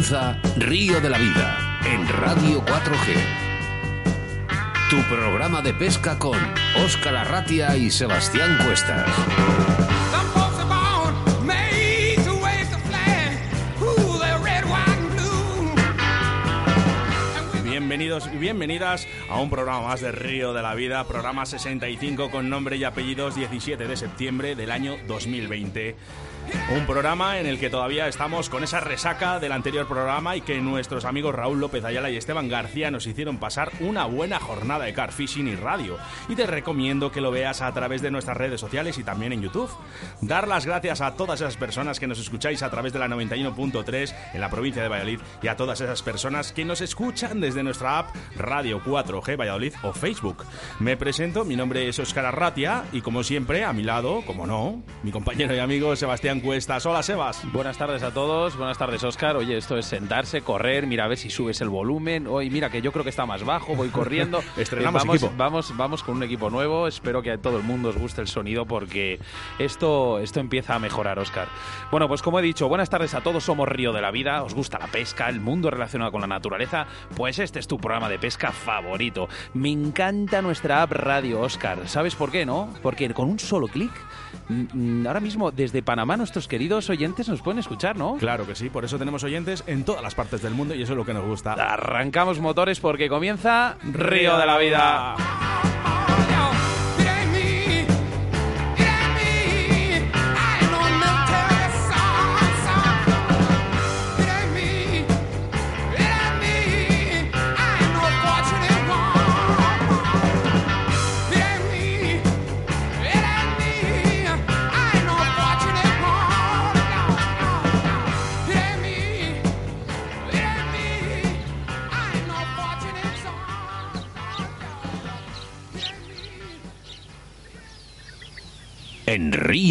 Comienza Río de la Vida en Radio 4G. Tu programa de pesca con Óscar Arratia y Sebastián Cuestas. Bienvenidos y bienvenidas a un programa más de Río de la Vida, programa 65 con nombre y apellidos 17 de septiembre del año 2020. Un programa en el que todavía estamos con esa resaca del anterior programa y que nuestros amigos Raúl López Ayala y Esteban García nos hicieron pasar una buena jornada de car fishing y radio. Y te recomiendo que lo veas a través de nuestras redes sociales y también en YouTube. Dar las gracias a todas esas personas que nos escucháis a través de la 91.3 en la provincia de Valladolid y a todas esas personas que nos escuchan desde nuestra app Radio 4G Valladolid o Facebook. Me presento, mi nombre es Óscar Arratia y como siempre, a mi lado, como no, mi compañero y amigo Sebastián Cuestas. Hola, Sebas. Buenas tardes a todos. Buenas tardes, Oscar. Oye, esto es sentarse, correr, mira a ver si subes el volumen. Hoy, mira que yo creo que está más bajo, voy corriendo. Estrenamos Eh, vamos, equipo. Vamos, vamos con un equipo nuevo. Espero que a todo el mundo os guste el sonido porque esto, esto empieza a mejorar, Oscar. Bueno, pues como he dicho, buenas tardes a todos. Somos Río de la Vida. ¿Os gusta la pesca, el mundo relacionado con la naturaleza? Pues este es tu programa de pesca favorito. Me encanta nuestra app Radio, Oscar. ¿Sabes por qué, no? Porque con un solo clic Ahora mismo, desde Panamá, nuestros queridos oyentes nos pueden escuchar, ¿no? Claro que sí, por eso tenemos oyentes en todas las partes del mundo y eso es lo que nos gusta. Arrancamos motores porque comienza Río de la Vida.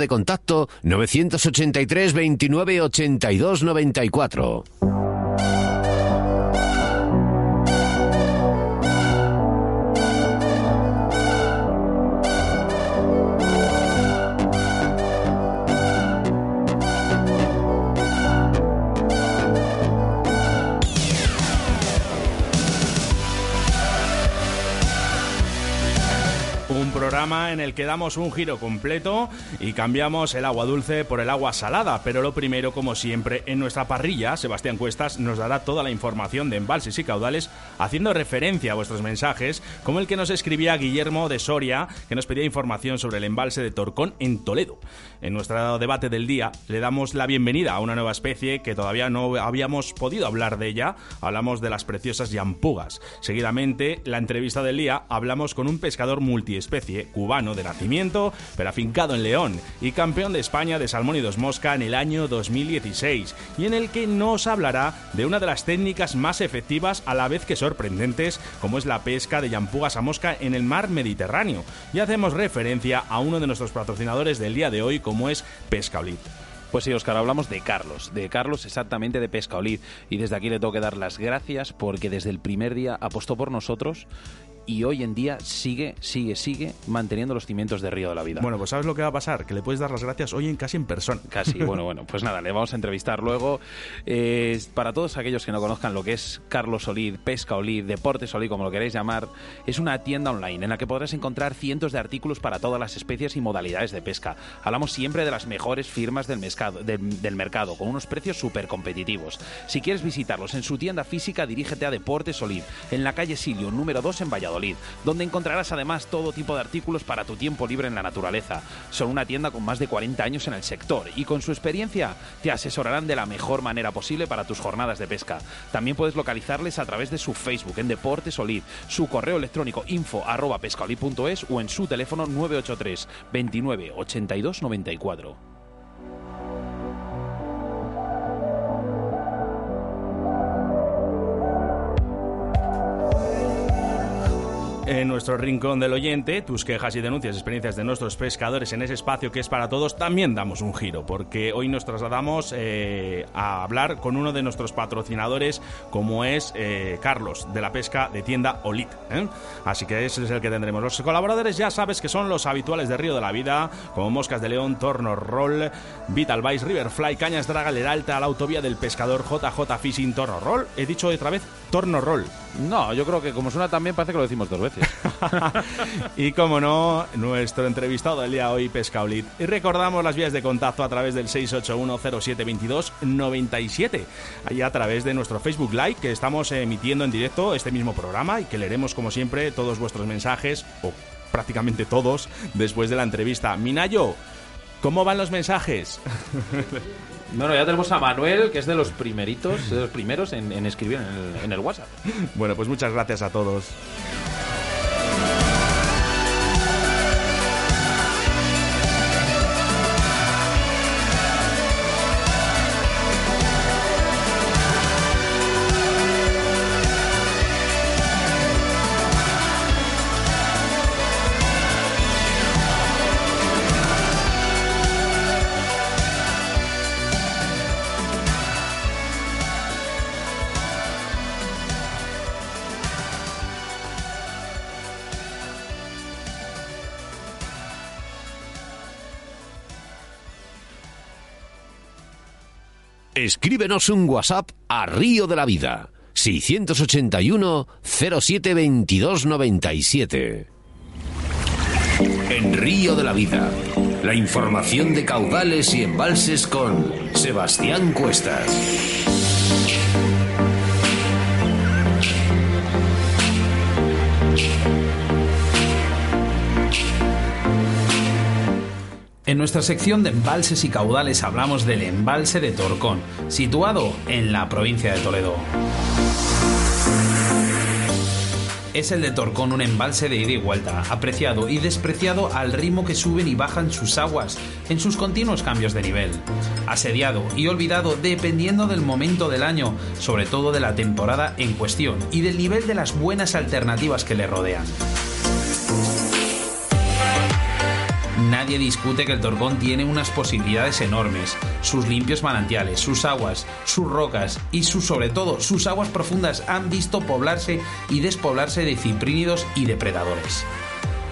de contacto 983 29 82 94. En el que damos un giro completo y cambiamos el agua dulce por el agua salada. Pero lo primero, como siempre, en nuestra parrilla, Sebastián Cuestas nos dará toda la información de embalses y caudales, haciendo referencia a vuestros mensajes, como el que nos escribía Guillermo de Soria, que nos pedía información sobre el embalse de Torcón en Toledo. En nuestro debate del día le damos la bienvenida a una nueva especie que todavía no habíamos podido hablar de ella. Hablamos de las preciosas yampugas. Seguidamente, la entrevista del día, hablamos con un pescador multiespecie, cubano de nacimiento, pero afincado en León, y campeón de España de salmón y dos mosca en el año 2016, y en el que nos hablará de una de las técnicas más efectivas a la vez que sorprendentes, como es la pesca de yampugas a mosca en el mar Mediterráneo. Y hacemos referencia a uno de nuestros patrocinadores del día de hoy, como es Pescaolit. Pues sí, Oscar, hablamos de Carlos, de Carlos exactamente de Pescaolid. Y desde aquí le tengo que dar las gracias porque desde el primer día apostó por nosotros y hoy en día sigue, sigue, sigue manteniendo los cimientos de Río de la Vida. Bueno, pues ¿sabes lo que va a pasar? Que le puedes dar las gracias hoy en casi en persona. Casi, bueno, bueno, pues nada, le vamos a entrevistar luego. Eh, para todos aquellos que no conozcan lo que es Carlos Olid, Pesca Olid, Deportes Olid, como lo queréis llamar, es una tienda online en la que podrás encontrar cientos de artículos para todas las especies y modalidades de pesca. Hablamos siempre de las mejores firmas del, mescado- del- del mercado, con unos precios súper competitivos. Si quieres visitarlos en su tienda física, dirígete a Deportes Olid, en la calle Silio, número 2 en Valladolid, donde encontrarás además todo tipo de artículos para tu tiempo libre en la naturaleza. Son una tienda con más de 40 años en el sector y con su experiencia te asesorarán de la mejor manera posible para tus jornadas de pesca. También puedes localizarles a través de su Facebook en Deportes Olid, su correo electrónico info arroba pescaolid.es o en su teléfono 983 29 82 94. En nuestro rincón del oyente, tus quejas y denuncias, experiencias de nuestros pescadores en ese espacio que es para todos, también damos un giro, porque hoy nos trasladamos eh, a hablar con uno de nuestros patrocinadores, como es eh, Carlos, de la pesca de tienda Olit. ¿eh? Así que ese es el que tendremos. Los colaboradores ya sabes que son los habituales de Río de la Vida, como Moscas de León, Torno Roll, Vital Vice, Riverfly, Cañas Draga, Leralta, la autovía del pescador, JJ Fishing, Torno Roll. He dicho otra vez Torno Roll. No, yo creo que como suena también parece que lo decimos dos veces. y como no, nuestro entrevistado del día hoy, Pescaolit. Y recordamos las vías de contacto a través del 681072297, ahí a través de nuestro Facebook Live, que estamos emitiendo en directo este mismo programa y que leeremos como siempre todos vuestros mensajes, o prácticamente todos, después de la entrevista. Minayo, ¿cómo van los mensajes? Bueno, ya tenemos a Manuel, que es de los primeritos, de los primeros en, escribir en el WhatsApp. Bueno, pues muchas gracias a todos. Escríbenos un WhatsApp a Río de la Vida. 681 07 22 97. En Río de la Vida, la información de caudales y embalses con Sebastián Cuestas. En nuestra sección de embalses y caudales hablamos del embalse de Torcón, situado en la provincia de Toledo. Es el de Torcón un embalse de ida y vuelta, apreciado y despreciado al ritmo que suben y bajan sus aguas en sus continuos cambios de nivel. Asediado y olvidado dependiendo del momento del año, sobre todo de la temporada en cuestión y del nivel de las buenas alternativas que le rodean. Nadie discute que el Torcón tiene unas posibilidades enormes. Sus limpios manantiales, sus aguas, sus rocas y sus, sobre todo sus aguas profundas han visto poblarse y despoblarse de ciprínidos y depredadores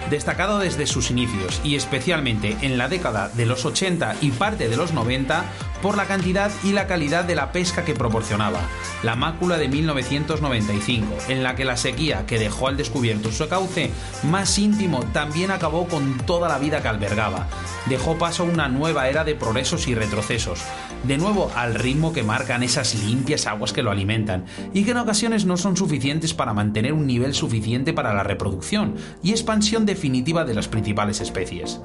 destacado desde sus inicios y especialmente en la década de los 80 y parte de los 90 por la cantidad y la calidad de la pesca que proporcionaba. La mácula de 1995, en la que la sequía que dejó al descubierto su cauce más íntimo también acabó con toda la vida que albergaba. Dejó paso a una nueva era de progresos y retrocesos, de nuevo al ritmo que marcan esas limpias aguas que lo alimentan, y que en ocasiones no son suficientes para mantener un nivel suficiente para la reproducción y expansión definitiva de las principales especies.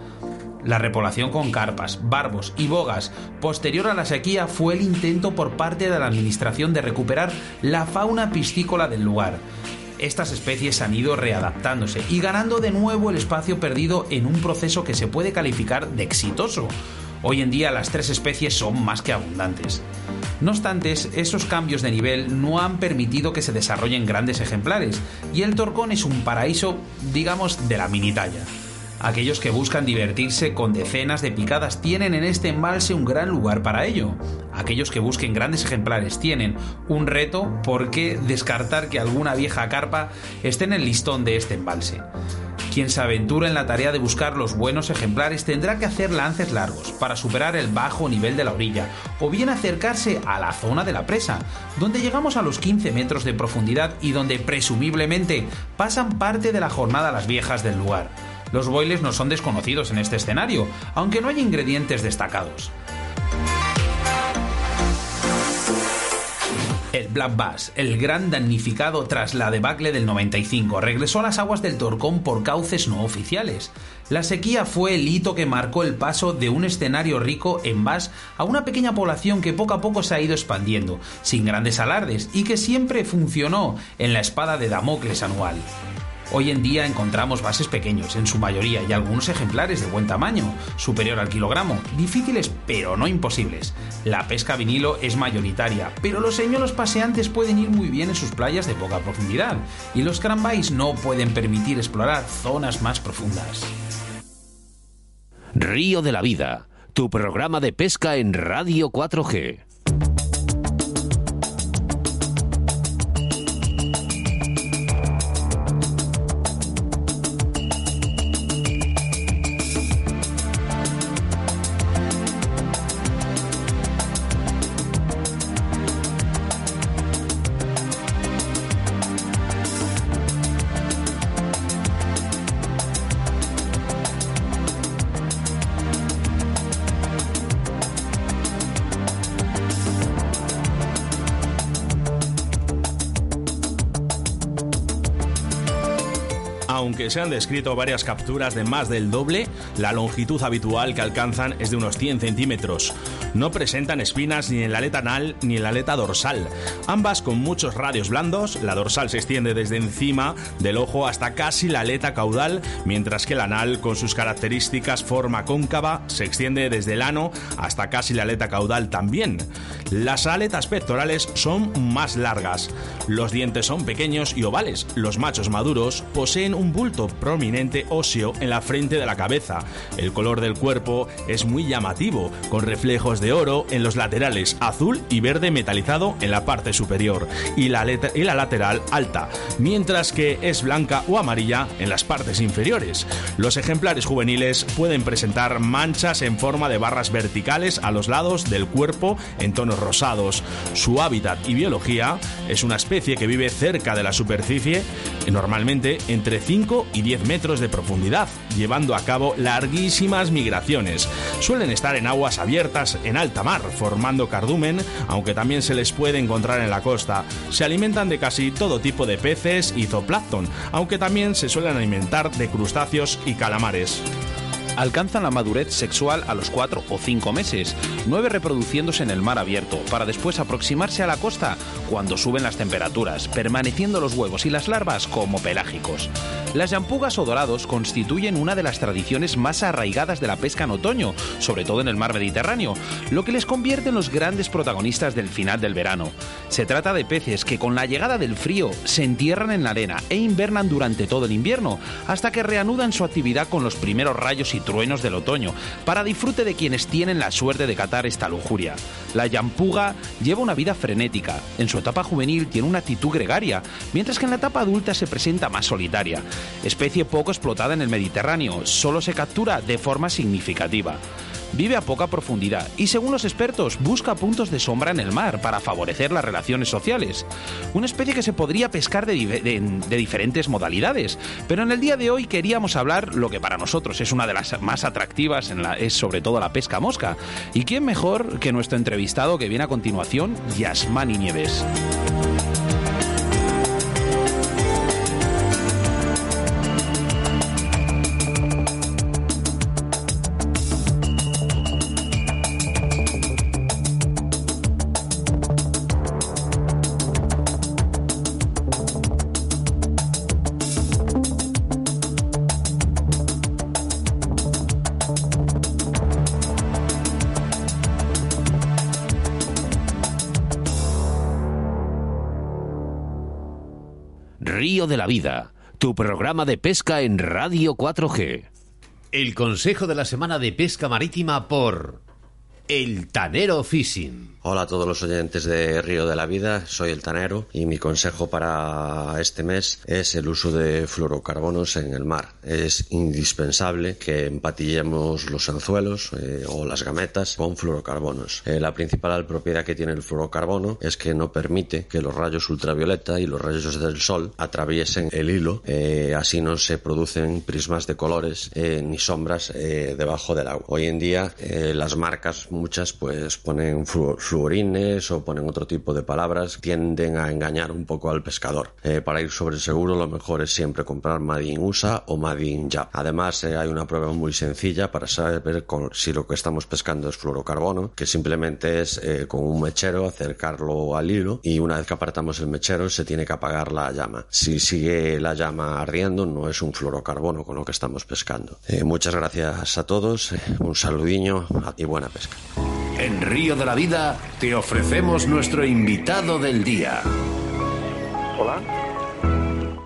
La repoblación con carpas, barbos y bogas posterior a la sequía fue el intento por parte de la Administración de recuperar la fauna piscícola del lugar. Estas especies han ido readaptándose y ganando de nuevo el espacio perdido en un proceso que se puede calificar de exitoso. Hoy en día las tres especies son más que abundantes. No obstante, esos cambios de nivel no han permitido que se desarrollen grandes ejemplares, y el torcón es un paraíso, digamos, de la mini talla. Aquellos que buscan divertirse con decenas de picadas tienen en este embalse un gran lugar para ello. Aquellos que busquen grandes ejemplares tienen un reto porque descartar que alguna vieja carpa esté en el listón de este embalse. Quien se aventura en la tarea de buscar los buenos ejemplares tendrá que hacer lances largos para superar el bajo nivel de la orilla o bien acercarse a la zona de la presa, donde llegamos a los 15 metros de profundidad y donde presumiblemente pasan parte de la jornada las viejas del lugar. Los boiles no son desconocidos en este escenario, aunque no hay ingredientes destacados. El Black Bass, el gran damnificado tras la debacle del 95, regresó a las aguas del Torcón por cauces no oficiales. La sequía fue el hito que marcó el paso de un escenario rico en bass a una pequeña población que poco a poco se ha ido expandiendo, sin grandes alardes, y que siempre funcionó en la espada de Damocles anual. Hoy en día encontramos bases pequeños, en su mayoría, y algunos ejemplares de buen tamaño, superior al kilogramo, difíciles pero no imposibles. La pesca vinilo es mayoritaria, pero los señuelos paseantes pueden ir muy bien en sus playas de poca profundidad, y los crambais no pueden permitir explorar zonas más profundas. Río de la Vida, tu programa de pesca en Radio 4G. Se han descrito varias capturas de más del doble, la longitud habitual que alcanzan es de unos 100 centímetros. No presentan espinas ni en la aleta anal ni en la aleta dorsal. Ambas con muchos radios blandos, la dorsal se extiende desde encima del ojo hasta casi la aleta caudal, mientras que el anal, con sus características forma cóncava, se extiende desde el ano hasta casi la aleta caudal también. Las aletas pectorales son más largas. Los dientes son pequeños y ovales. Los machos maduros poseen un bulto prominente óseo en la frente de la cabeza. El color del cuerpo es muy llamativo, con reflejos de oro en los laterales, azul y verde metalizado en la parte superior y la, lateral alta, mientras que es blanca o amarilla en las partes inferiores. Los ejemplares juveniles pueden presentar manchas en forma de barras verticales a los lados del cuerpo en tonos rosados. Su hábitat y biología es una especie que vive cerca de la superficie, normalmente entre 5 y 10 metros de profundidad, llevando a cabo larguísimas migraciones. Suelen estar en aguas abiertas en alta mar, formando cardumen, aunque también se les puede encontrar en la costa. Se alimentan de casi todo tipo de peces y zooplancton, aunque también se suelen alimentar de crustáceos y calamares alcanzan la madurez sexual a los 4 o 5 meses, 9 reproduciéndose en el mar abierto, para después aproximarse a la costa cuando suben las temperaturas, permaneciendo los huevos y las larvas como pelágicos. Las yampugas o dorados constituyen una de las tradiciones más arraigadas de la pesca en otoño, sobre todo en el mar Mediterráneo, lo que les convierte en los grandes protagonistas del final del verano. Se trata de peces que con la llegada del frío se entierran en la arena e invernan durante todo el invierno, hasta que reanudan su actividad con los primeros rayos y truenos del otoño, para disfrute de quienes tienen la suerte de catar esta lujuria. La yampuga lleva una vida frenética. En su etapa juvenil tiene una actitud gregaria, mientras que en la etapa adulta se presenta más solitaria. Especie poco explotada en el Mediterráneo, solo se captura de forma significativa vive a poca profundidad y según los expertos busca puntos de sombra en el mar para favorecer las relaciones sociales. Una especie que se podría pescar de, diferentes modalidades, pero en el día de hoy queríamos hablar lo que para nosotros es una de las más atractivas, es sobre todo la pesca mosca. ¿Y quién mejor que nuestro entrevistado que viene a continuación, Yasmani Nieves? La Vida, tu programa de pesca en Radio 4G. El consejo de la semana de pesca marítima por El Tanero Fishing. Hola a todos los oyentes de Río de la Vida, soy el Tanero y mi consejo para este mes es el uso de fluorocarbonos en el mar. Es indispensable que empatillemos los anzuelos eh, o las gametas con fluorocarbonos. Eh, la principal propiedad que tiene el fluorocarbono es que no permite que los rayos ultravioleta y los rayos del sol atraviesen el hilo, eh, así no se producen prismas de colores ni sombras debajo del agua. Hoy en día las marcas muchas pues ponen fluorines o ponen otro tipo de palabras, tienden a engañar un poco al pescador. Eh, para ir sobre seguro lo mejor es siempre comprar Made USA o Made in Además hay una prueba muy sencilla para saber si lo que estamos pescando es fluorocarbono, que simplemente es con un mechero acercarlo al hilo y una vez que apartamos el mechero se tiene que apagar la llama. Si sigue la llama ardiendo no es un fluorocarbono con lo que estamos pescando. muchas gracias a todos, un saludiño y buena pesca. En Río de la Vida te ofrecemos nuestro invitado del día. Hola.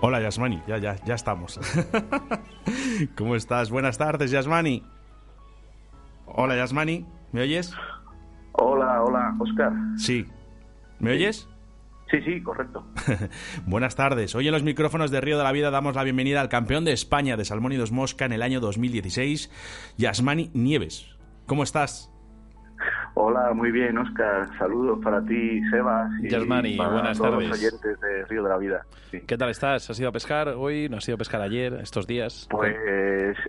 Hola Yasmani, ya, ya, ya estamos. ¿Cómo estás? Buenas tardes, Yasmani. Hola Yasmani, ¿me oyes? Hola, hola, Oscar. Sí. ¿Me oyes? Sí, sí, correcto. Buenas tardes. Hoy en los micrófonos de Río de la Vida damos la bienvenida al campeón de España de Salmón y Dos Mosca en el año 2016, Yasmani Nieves. ¿Cómo estás? Hola, muy bien, Oscar. Saludos para ti, Sebas. Y Yasmani, buenas todos tardes. los oyentes de Río de la Vida. ¿Qué tal estás? ¿Has ido a pescar hoy? ¿No has ido a pescar ayer, estos días? Pues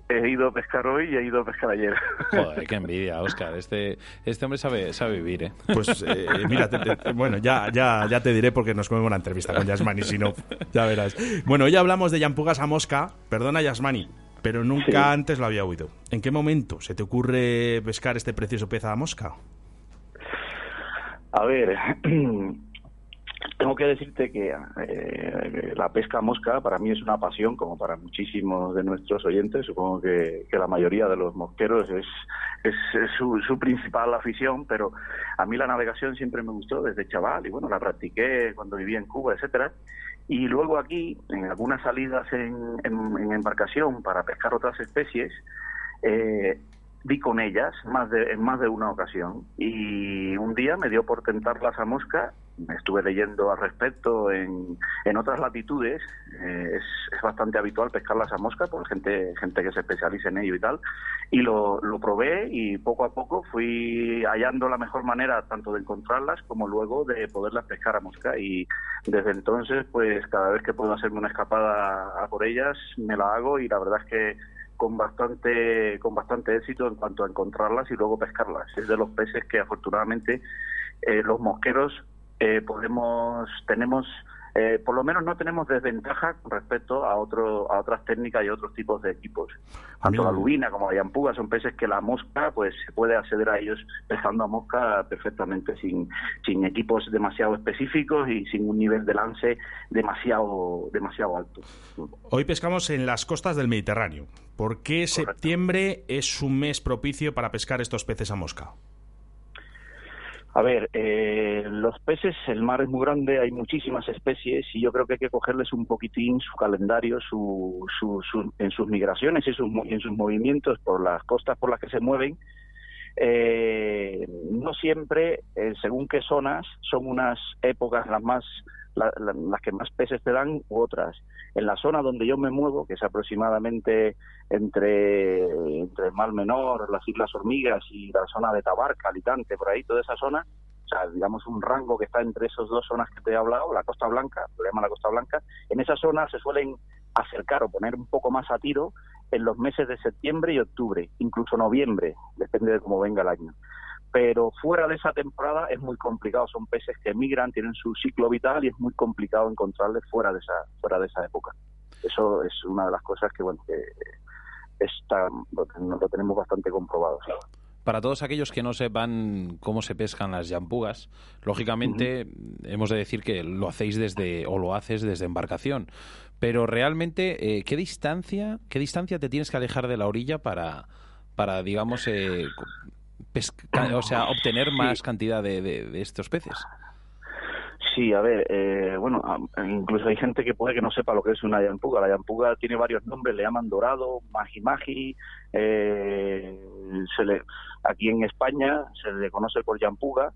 he ido a pescar hoy y he ido a pescar ayer. Joder, qué envidia, Oscar. Este, este hombre sabe, sabe vivir, ¿eh? Pues eh, mira, bueno, ya, ya, ya te diré porque nos comemos una entrevista con Yasmani, si no, ya verás. Bueno, hoy hablamos de Yampugas a Mosca. Perdona, Yasmani, pero nunca antes lo había oído. ¿En qué momento se te ocurre pescar este precioso pez a mosca? A ver, tengo que decirte que eh, la pesca mosca para mí es una pasión, como para muchísimos de nuestros oyentes. Supongo que, la mayoría de los mosqueros es, es, su, su, principal afición, pero a mí la navegación siempre me gustó desde chaval y bueno, la practiqué cuando vivía en Cuba, etcétera. Y luego aquí, en algunas salidas en, en, embarcación para pescar otras especies, eh, vi con ellas más de, en más de una ocasión. Y un día me dio por tentarlas a mosca estuve leyendo al respecto en, en otras latitudes eh, es, es, bastante habitual pescarlas a mosca por gente gente que se especializa en ello y tal y lo, lo probé y poco a poco fui hallando la mejor manera tanto de encontrarlas como luego de poderlas pescar a mosca y desde entonces pues cada vez que puedo hacerme una escapada a por ellas me la hago y la verdad es que con bastante con bastante éxito en cuanto a encontrarlas y luego pescarlas. Es de los peces que afortunadamente eh, los mosqueros eh, podemos tenemos eh, por lo menos no tenemos desventaja con respecto a otro, a otras técnicas y otros tipos de equipos. Tanto la lubina como la yampuga son peces que la mosca, pues se puede acceder a ellos pescando a mosca perfectamente sin, sin equipos demasiado específicos y sin un nivel de lance demasiado, demasiado alto. Hoy pescamos en las costas del Mediterráneo. ¿Por qué septiembre es un mes propicio para pescar estos peces a mosca? A ver, eh, los peces, el mar es muy grande, hay muchísimas especies y yo creo que hay que cogerles un poquitín su calendario su, su, en sus migraciones y en sus movimientos por las costas por las que se mueven. Eh, no siempre, eh, según qué zonas, son unas épocas las más las que más peces te dan u otras. En la zona donde yo me muevo, que es aproximadamente entre, entre el Mar Menor, las Islas Hormigas y la zona de Tabarca, Alicante, por ahí, toda esa zona, o sea, digamos un rango que está entre esas dos zonas que te he hablado, la Costa Blanca, lo llama la Costa Blanca, en esa zona se suelen acercar o poner un poco más a tiro en los meses de septiembre y octubre, incluso noviembre, depende de cómo venga el año pero fuera de esa temporada es muy complicado. Son peces que migran, tienen su ciclo vital y es muy complicado encontrarles fuera de esa fuera de esa época. Eso es una de las cosas que bueno que está, lo, tenemos bastante comprobado. Para todos aquellos que no sepan cómo se pescan las yampugas, lógicamente hemos de decir que lo hacéis desde o lo haces desde embarcación. Pero realmente, eh, ¿qué distancia qué distancia te tienes que alejar de la orilla para para digamos eh, o sea, obtener más cantidad de, estos peces. Sí, a ver, eh, bueno, incluso hay gente que puede que no sepa lo que es una yampuga. La yampuga tiene varios nombres, le llaman dorado, magi magi. Eh, se le, aquí en España se le conoce por yampuga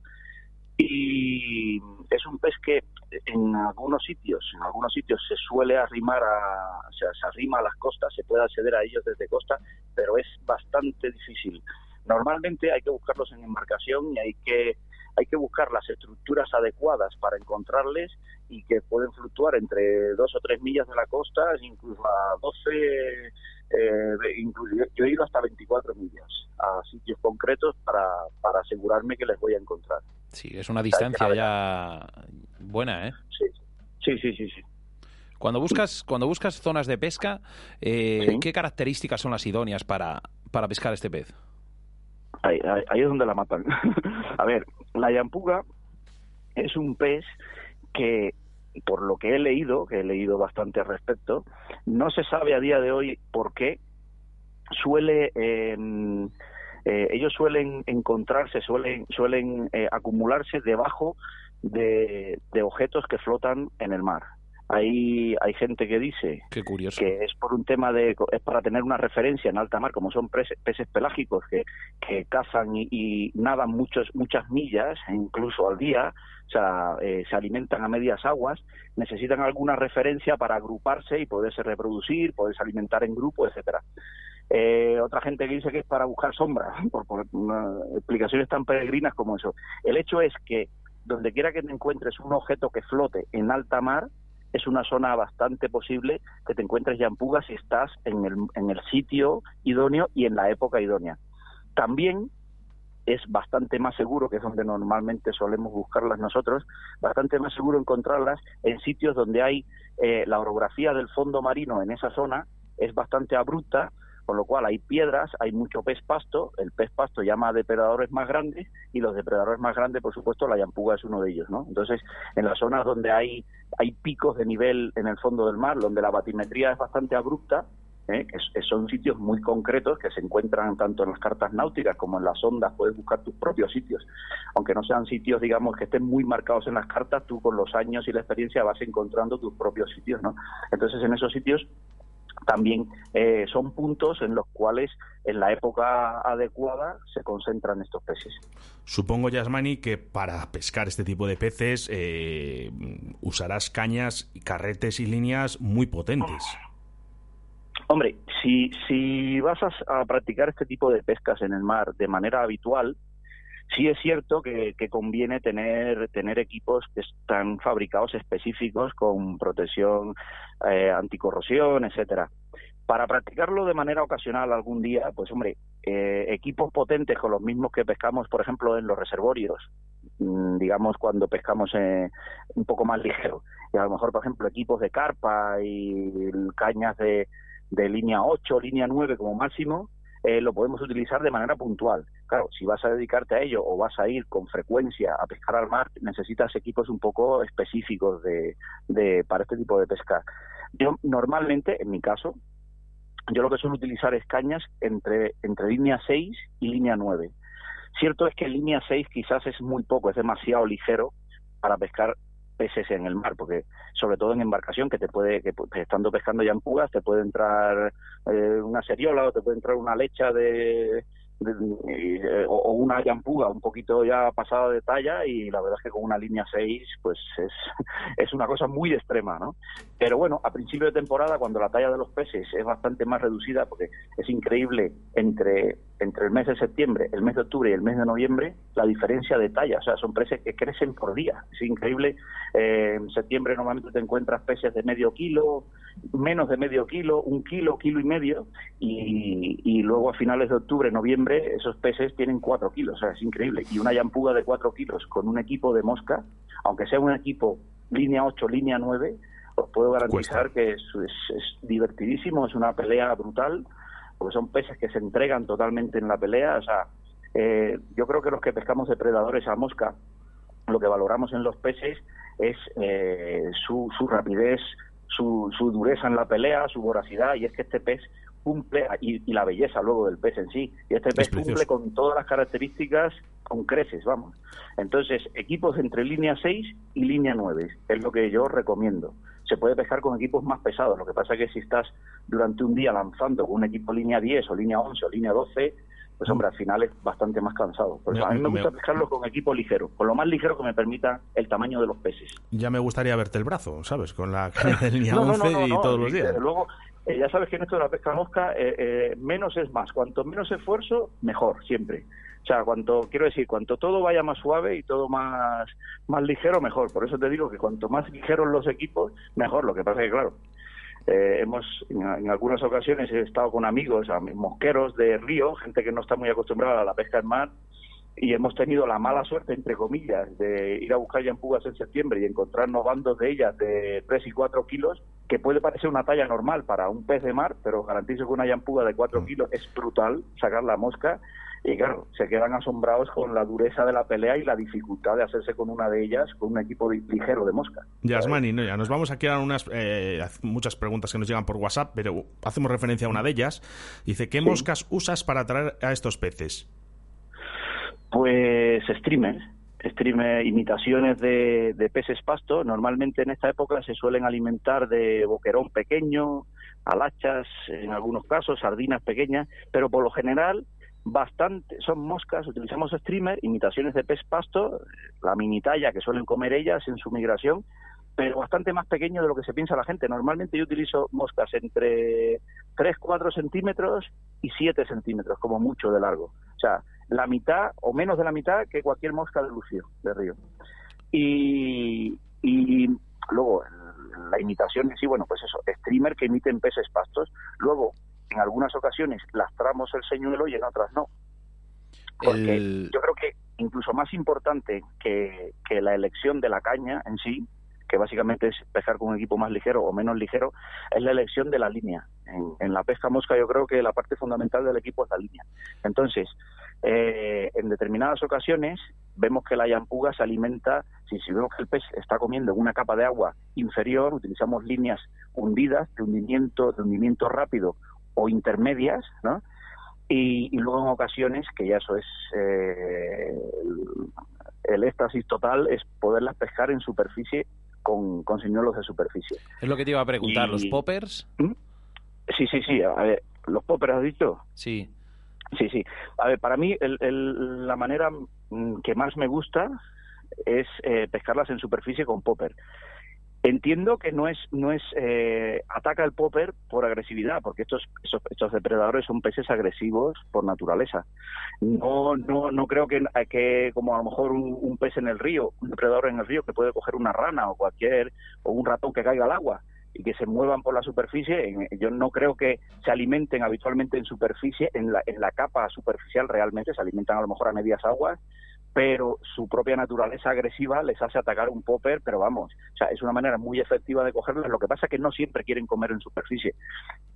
y es un pez que en algunos sitios, en algunos sitios se suele arrimar a, o sea, se arrima a las costas, se puede acceder a ellos desde costa, pero es bastante difícil. Normalmente hay que buscarlos en embarcación y hay que hay que buscar las estructuras adecuadas para encontrarles y que pueden fluctuar entre dos o tres millas de la costa, incluso a 12, eh, incluso, yo he ido hasta 24 millas. a sitios concretos para, para asegurarme que les voy a encontrar. Sí, es una distancia ya buena, ¿eh? Sí, sí, sí, sí. sí. Cuando buscas, cuando buscas zonas de pesca, eh, ¿qué características son las idóneas para, para pescar este pez? Ahí, es donde la matan. a ver, la yampuga es un pez que por lo que he leído, que he leído bastante al respecto, no se sabe a día de hoy por qué suele eh, ellos suelen encontrarse, suelen suelen eh, acumularse debajo de, objetos que flotan en el mar. Hay, hay gente que dice que es por un tema de es para tener una referencia en alta mar como son peces, pelágicos que, que cazan y, y, nadan muchos muchas millas incluso al día o sea, eh, se alimentan a medias aguas, necesitan alguna referencia para agruparse y poderse reproducir, poderse alimentar en grupo, etcétera. Eh, otra gente que dice que es para buscar sombra, por, por explicaciones tan peregrinas como eso. El hecho es que donde quiera que te encuentres un objeto que flote en alta mar, es una zona bastante posible que te encuentres yampuga si estás en el, en el sitio idóneo y en la época idónea. También es bastante más seguro, que es donde normalmente solemos buscarlas nosotros, bastante más seguro encontrarlas en sitios donde hay eh, la orografía del fondo marino en esa zona es bastante abrupta, con lo cual hay piedras, hay mucho pez pasto, el pez pasto llama a depredadores más grandes y los depredadores más grandes, por supuesto, la yampuga es uno de ellos, ¿no? Entonces, en las zonas donde hay, hay picos de nivel en el fondo del mar, donde la batimetría es bastante abrupta, ¿eh? son sitios muy concretos que se encuentran tanto en las cartas náuticas como en las ondas, puedes buscar tus propios sitios. Aunque no sean sitios, digamos, que estén muy marcados en las cartas, tú con los años y la experiencia vas encontrando tus propios sitios, ¿no? Entonces, en esos sitios también eh, son puntos en los cuales en la época adecuada se concentran estos peces. Supongo, Yasmani, que para pescar este tipo de peces eh, usarás cañas, carretes y líneas muy potentes. Hombre, si, si vas a, practicar este tipo de pescas en el mar de manera habitual, sí es cierto que, conviene tener, tener equipos que están fabricados específicos con protección eh, anticorrosión, etcétera. Para practicarlo de manera ocasional algún día, pues hombre, eh, equipos potentes con los mismos que pescamos, por ejemplo, en los reservorios, mm, digamos cuando pescamos eh, un poco más ligero. Y a lo mejor, por ejemplo, equipos de carpa y cañas de, de línea 8, línea 9 como máximo, eh, lo podemos utilizar de manera puntual. Claro, si vas a dedicarte a ello o vas a ir con frecuencia a pescar al mar, necesitas equipos un poco específicos de, de, para este tipo de pesca. Yo normalmente, en mi caso, yo lo que suelo utilizar es cañas entre, entre línea 6 y línea 9. Cierto es que línea 6 quizás es muy poco, es demasiado ligero para pescar peces en el mar, porque sobre todo en embarcación, que te puede, que, estando pescando ya en pugas, te puede entrar eh, una seriola o te puede entrar una lecha de, eh, o, una yampuga un poquito ya pasada de talla y la verdad es que con una línea 6 pues es, es una cosa muy extrema, ¿no? Pero bueno, a principio de temporada cuando la talla de los peces es bastante más reducida porque es increíble entre, entre el mes de septiembre, el mes de octubre y el mes de noviembre la diferencia de talla, o sea, son peces que crecen por día, es increíble. Eh, en septiembre normalmente te encuentras peces de medio kilo, menos de medio kilo, un kilo, kilo y medio. Y, y luego a finales de octubre, noviembre esos peces tienen 4 kilos, o sea, es increíble. Y una yampuga de 4 kilos con un equipo de mosca, aunque sea un equipo línea 8, línea 9, os puedo garantizar que es, divertidísimo, es una pelea brutal, porque son peces que se entregan totalmente en la pelea. O sea, eh, yo creo que los que pescamos depredadores a mosca, lo que valoramos en los peces es eh, su, su rapidez, su, su dureza en la pelea, su voracidad, y es que este pez cumple, y, la belleza luego del pez en sí, y este pez cumple con todas las características con creces, vamos. Entonces, equipos entre línea 6 y línea 9 es lo que yo recomiendo. Se puede pescar con equipos más pesados, lo que pasa es que si estás durante un día lanzando con un equipo línea 10 o línea 11 o línea 12, pues hombre, al final es bastante más cansado. Por eso a mí me gusta pescarlo con equipo ligero, con lo más ligero que me permita el tamaño de los peces. Ya me gustaría verte el brazo, ¿sabes? Con la de línea 11 y todos los días. Luego, eh, ya sabes que en esto de la pesca mosca, eh, eh, menos es más. Cuanto menos esfuerzo, mejor, siempre. O sea, cuanto, quiero decir, cuanto todo vaya más suave y todo más, más ligero, mejor. Por eso te digo que cuanto más ligeros los equipos, mejor. Lo que pasa es que, claro, Eh, hemos en, algunas ocasiones he estado con amigos, mosqueros de río, gente que no está muy acostumbrada a la pesca en mar, y hemos tenido la mala suerte, entre comillas, de ir a buscar yampugas en septiembre y encontrarnos bandos de ellas de 3 y 4 kilos, que puede parecer una talla normal para un pez de mar, pero garantizo que una yampuga de 4 mm. kilos es brutal sacar la mosca. Y claro, se quedan asombrados con la dureza de la pelea y la dificultad de hacerse con una de ellas con un equipo ligero de mosca. Yasmani, no, ya nos vamos a quedar unas eh, muchas preguntas que nos llegan por WhatsApp, pero hacemos referencia a una de ellas. Dice, ¿qué moscas usas para atraer a estos peces? Pues streamers, streamer, imitaciones de, peces pasto. Normalmente en esta época se suelen alimentar de boquerón pequeño, alachas, en algunos casos, sardinas pequeñas, pero por lo general bastante son moscas, utilizamos streamer, imitaciones de pez pasto, la mini talla que suelen comer ellas en su migración, pero bastante más pequeño de lo que se piensa la gente. Normalmente yo utilizo moscas entre 3, 4 centímetros y 7 centímetros, como mucho de largo. O sea, la mitad o menos de la mitad que cualquier mosca de lucio de río. Y, y luego la imitación sí, bueno, pues eso, streamer que emiten peces pastos. Luego, en algunas ocasiones lastramos el señuelo y en otras no. Porque yo creo que incluso más importante que, que la elección de la caña en sí, que básicamente es pescar con un equipo más ligero o menos ligero, es la elección de la línea. En, en, la pesca mosca yo creo que la parte fundamental del equipo es la línea. Entonces, eh, en determinadas ocasiones vemos que la yampuga se alimenta, si, si vemos que el pez está comiendo en una capa de agua inferior, utilizamos líneas hundidas, de hundimiento, de hundimiento rápido o intermedias, ¿no? Y, luego en ocasiones, que ya eso es eh, el, éxtasis total, es poderlas pescar en superficie con, con señuelos de superficie. Es lo que te iba a preguntar, ¿los poppers? ¿Mm? Sí, sí, sí, a ver, ¿los poppers has dicho? Sí. Sí, sí. A ver, para mí el, la manera mm, que más me gusta es eh, pescarlas en superficie con popper. Entiendo que no es no es eh, ataca el popper por agresividad, porque estos, estos, depredadores son peces agresivos por naturaleza. No no no creo que, que como a lo mejor un, un, pez en el río, un depredador en el río que puede coger una rana o cualquier o un ratón que caiga al agua y que se muevan por la superficie, yo no creo que se alimenten habitualmente en superficie, en la, en la capa superficial realmente, se alimentan a lo mejor a medias aguas, pero su propia naturaleza agresiva les hace atacar un popper, pero vamos, o sea, es una manera muy efectiva de cogerlos, lo que pasa es que no siempre quieren comer en superficie.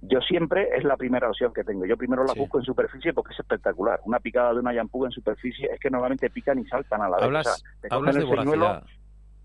Yo siempre es la primera opción que tengo, yo primero la busco en superficie porque es espectacular, una picada de una yampuga en superficie es que normalmente pican y saltan a la vez. Hablas, de voracidad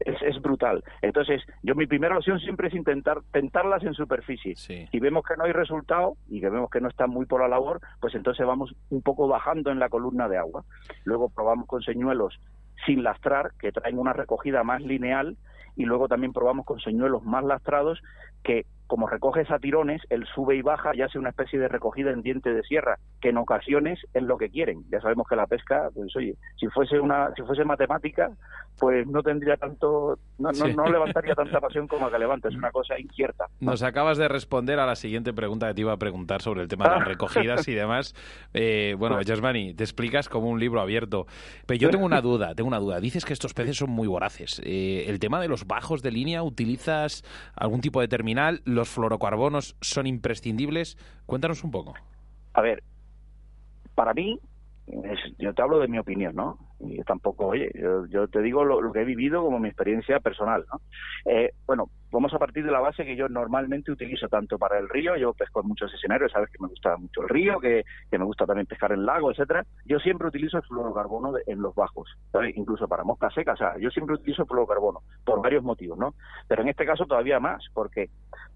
es, brutal. Entonces, yo mi primera opción siempre es intentar tentarlas en superficie. Si vemos que no hay resultado y que vemos que no están muy por la labor, pues entonces vamos un poco bajando en la columna de agua. Luego probamos con señuelos sin lastrar, que traen una recogida más lineal, y luego también probamos con señuelos más lastrados que como recoges a tirones, el sube y baja y hace una especie de recogida en diente de sierra, que en ocasiones es lo que quieren. Ya sabemos que la pesca, pues oye, si fuese una, si fuese matemática, pues no tendría tanto, no, no, levantaría tanta pasión como la que levanta, es una cosa incierta. Nos acabas de responder a la siguiente pregunta que te iba a preguntar sobre el tema de las recogidas y demás. Eh, bueno, Jasmani, te explicas como un libro abierto. Pero yo tengo una duda, tengo una duda. Dices que estos peces son muy voraces. Eh, el tema de los bajos de línea, ¿utilizas algún tipo de terminal? ¿Los fluorocarbonos son imprescindibles? Cuéntanos un poco. A ver, para mí, yo te hablo de mi opinión, ¿no? Y tampoco, oye, yo, te digo lo, que he vivido como mi experiencia personal, ¿no? Eh, bueno, vamos a partir de la base que yo normalmente utilizo tanto para el río, yo pesco en muchos escenarios, sabes que me gusta mucho el río, que, me gusta también pescar en lago, etcétera. Yo siempre utilizo el fluorocarbono en los bajos, ¿sabes? incluso para moscas secas, o sea, yo siempre utilizo el fluorocarbono por varios motivos, ¿no? Pero en este caso todavía más, porque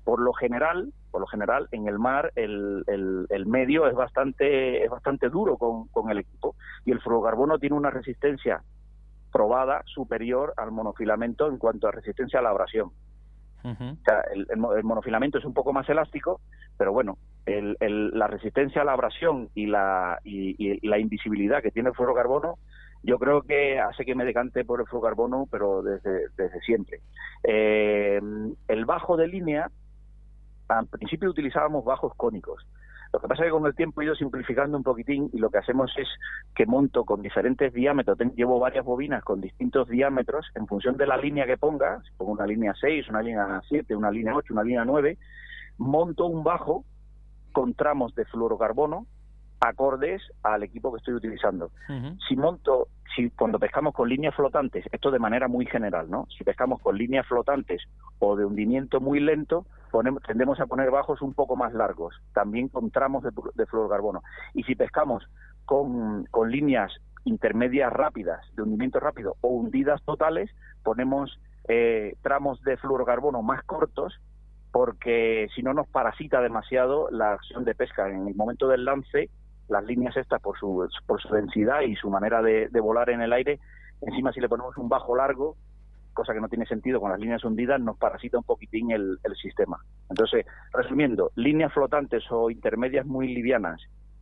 por lo general, por lo general en el mar el, el, medio es bastante es bastante duro con, con el equipo y el fluorocarbono tiene una resistencia probada superior al monofilamento en cuanto a resistencia a la abrasión el, monofilamento es un poco más elástico, pero bueno, la resistencia a la abrasión y la, y, la invisibilidad que tiene el fluorocarbono, yo creo que hace que me decante por el fluorocarbono, pero desde, desde siempre. Eh, el bajo de línea, al principio utilizábamos bajos cónicos. Lo que pasa es que con el tiempo he ido simplificando un poquitín y lo que hacemos es que monto con diferentes diámetros, llevo varias bobinas con distintos diámetros en función de la línea que ponga, si pongo una línea 6, una línea 7, una línea 8, una línea 9, monto un bajo con tramos de fluorocarbono acordes al equipo que estoy utilizando. Si monto, si cuando pescamos con líneas flotantes, esto de manera muy general, ¿no? Si pescamos con líneas flotantes o de hundimiento muy lento, ponemos, tendemos a poner bajos un poco más largos, también con tramos de, de fluorocarbono. Y si pescamos con, con líneas intermedias rápidas, de hundimiento rápido o hundidas totales, ponemos eh, tramos de fluorocarbono más cortos porque si no nos parasita demasiado la acción de pesca. En el momento del lance, las líneas estas, por su, por su densidad y su manera de, volar en el aire, encima si le ponemos un bajo largo, cosa que no tiene sentido con las líneas hundidas, nos parasita un poquitín el, el sistema. Entonces, resumiendo, líneas flotantes o intermedias muy livianas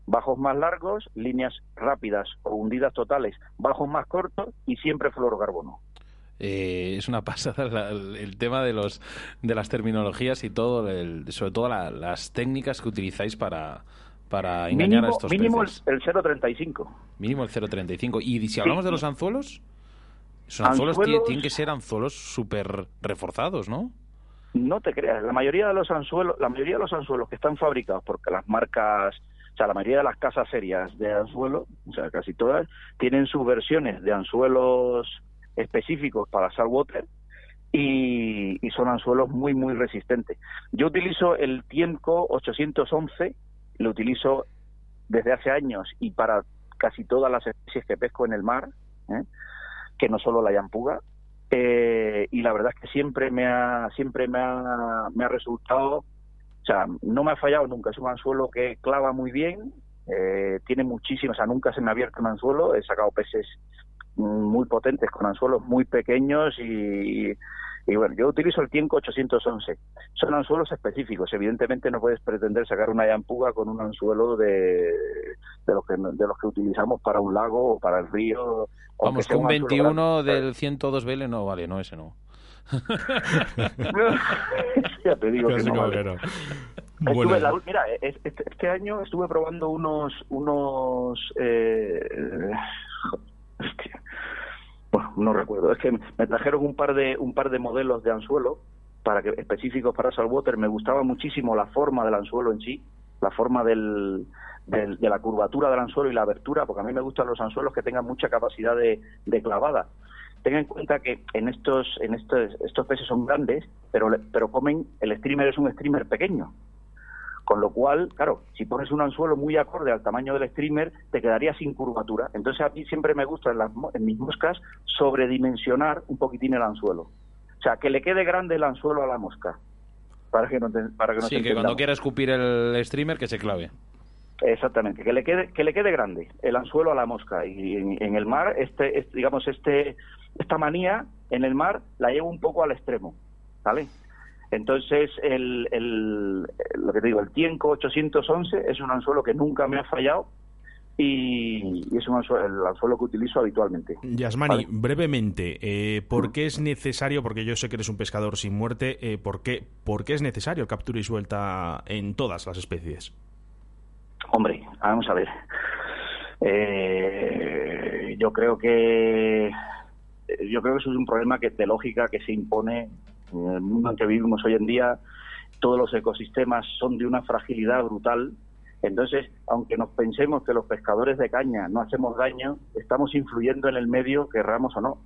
bajos más largos, líneas rápidas o hundidas totales, bajos más cortos y siempre fluorocarbono. Eh, es una pasada el, tema de los de las terminologías y todo, sobre todo las técnicas que utilizáis para, para engañar a estos mínimo peces. el 0,35. Mínimo el 0,35. Y si hablamos de los anzuelos, esos anzuelos, tienen que ser anzuelos súper reforzados, ¿no? No te creas, la mayoría de los anzuelos, la mayoría de los anzuelos que están fabricados porque las marcas o sea, la mayoría de las casas serias de anzuelo, o sea, casi todas, tienen sus versiones de anzuelos específicos para saltwater y, y son anzuelos muy, muy resistentes. Yo utilizo el Tiemco 811, lo utilizo desde hace años y para casi todas las especies que pesco en el mar, ¿eh? Que no solo la yampuga, eh, y la verdad es que siempre me ha, siempre me ha, me ha resultado o sea, no me ha fallado nunca. Es un anzuelo que clava muy bien, eh, tiene muchísimas, o sea, nunca se me ha abierto un anzuelo. He sacado peces muy potentes con anzuelos muy pequeños y, y bueno, yo utilizo el Tienco 811. Son anzuelos específicos. Evidentemente no puedes pretender sacar una yampuga con un anzuelo de, de, los, que, de los que utilizamos para un lago o para el río. Vamos, que un 21 del 102 BL no vale, no, ese no. ya te digo que no. mira, este, este, año estuve probando unos unos eh, bueno, no recuerdo, es que me trajeron un par de un par de modelos de anzuelo para que específicos para saltwater, me gustaba muchísimo la forma del anzuelo en sí, la forma del, de la curvatura del anzuelo y la abertura, porque a mí me gustan los anzuelos que tengan mucha capacidad de, clavada. Tenga en cuenta que en estos en estos, estos peces son grandes, pero pero comen el streamer es un streamer pequeño. Con lo cual, claro, si pones un anzuelo muy acorde al tamaño del streamer, te quedaría sin curvatura. Entonces a mí siempre me gusta en, las, en mis moscas sobredimensionar un poquitín el anzuelo. O sea, que le quede grande el anzuelo a la mosca. Para que no, para que no sí, que cuando quiera escupir el streamer, que se clave. Exactamente, que le quede que le quede grande el anzuelo a la mosca y en, el mar este, digamos este esta manía en el mar la llevo un poco al extremo, ¿vale? Entonces el, el lo que te digo el Tienco 811 es un anzuelo que nunca me ha fallado y, es un anzuelo, el anzuelo que utilizo habitualmente. Yasmani, brevemente, eh, ¿por qué es necesario, porque yo sé que eres un pescador sin muerte, eh, ¿por, qué, ¿por qué es necesario captura y suelta en todas las especies? Hombre, vamos a ver. Eh, yo creo que yo creo que eso es un problema que de lógica que se impone en el mundo en que vivimos hoy en día. Todos los ecosistemas son de una fragilidad brutal. Entonces, aunque nos pensemos que los pescadores de caña no hacemos daño, estamos influyendo en el medio, querramos o no.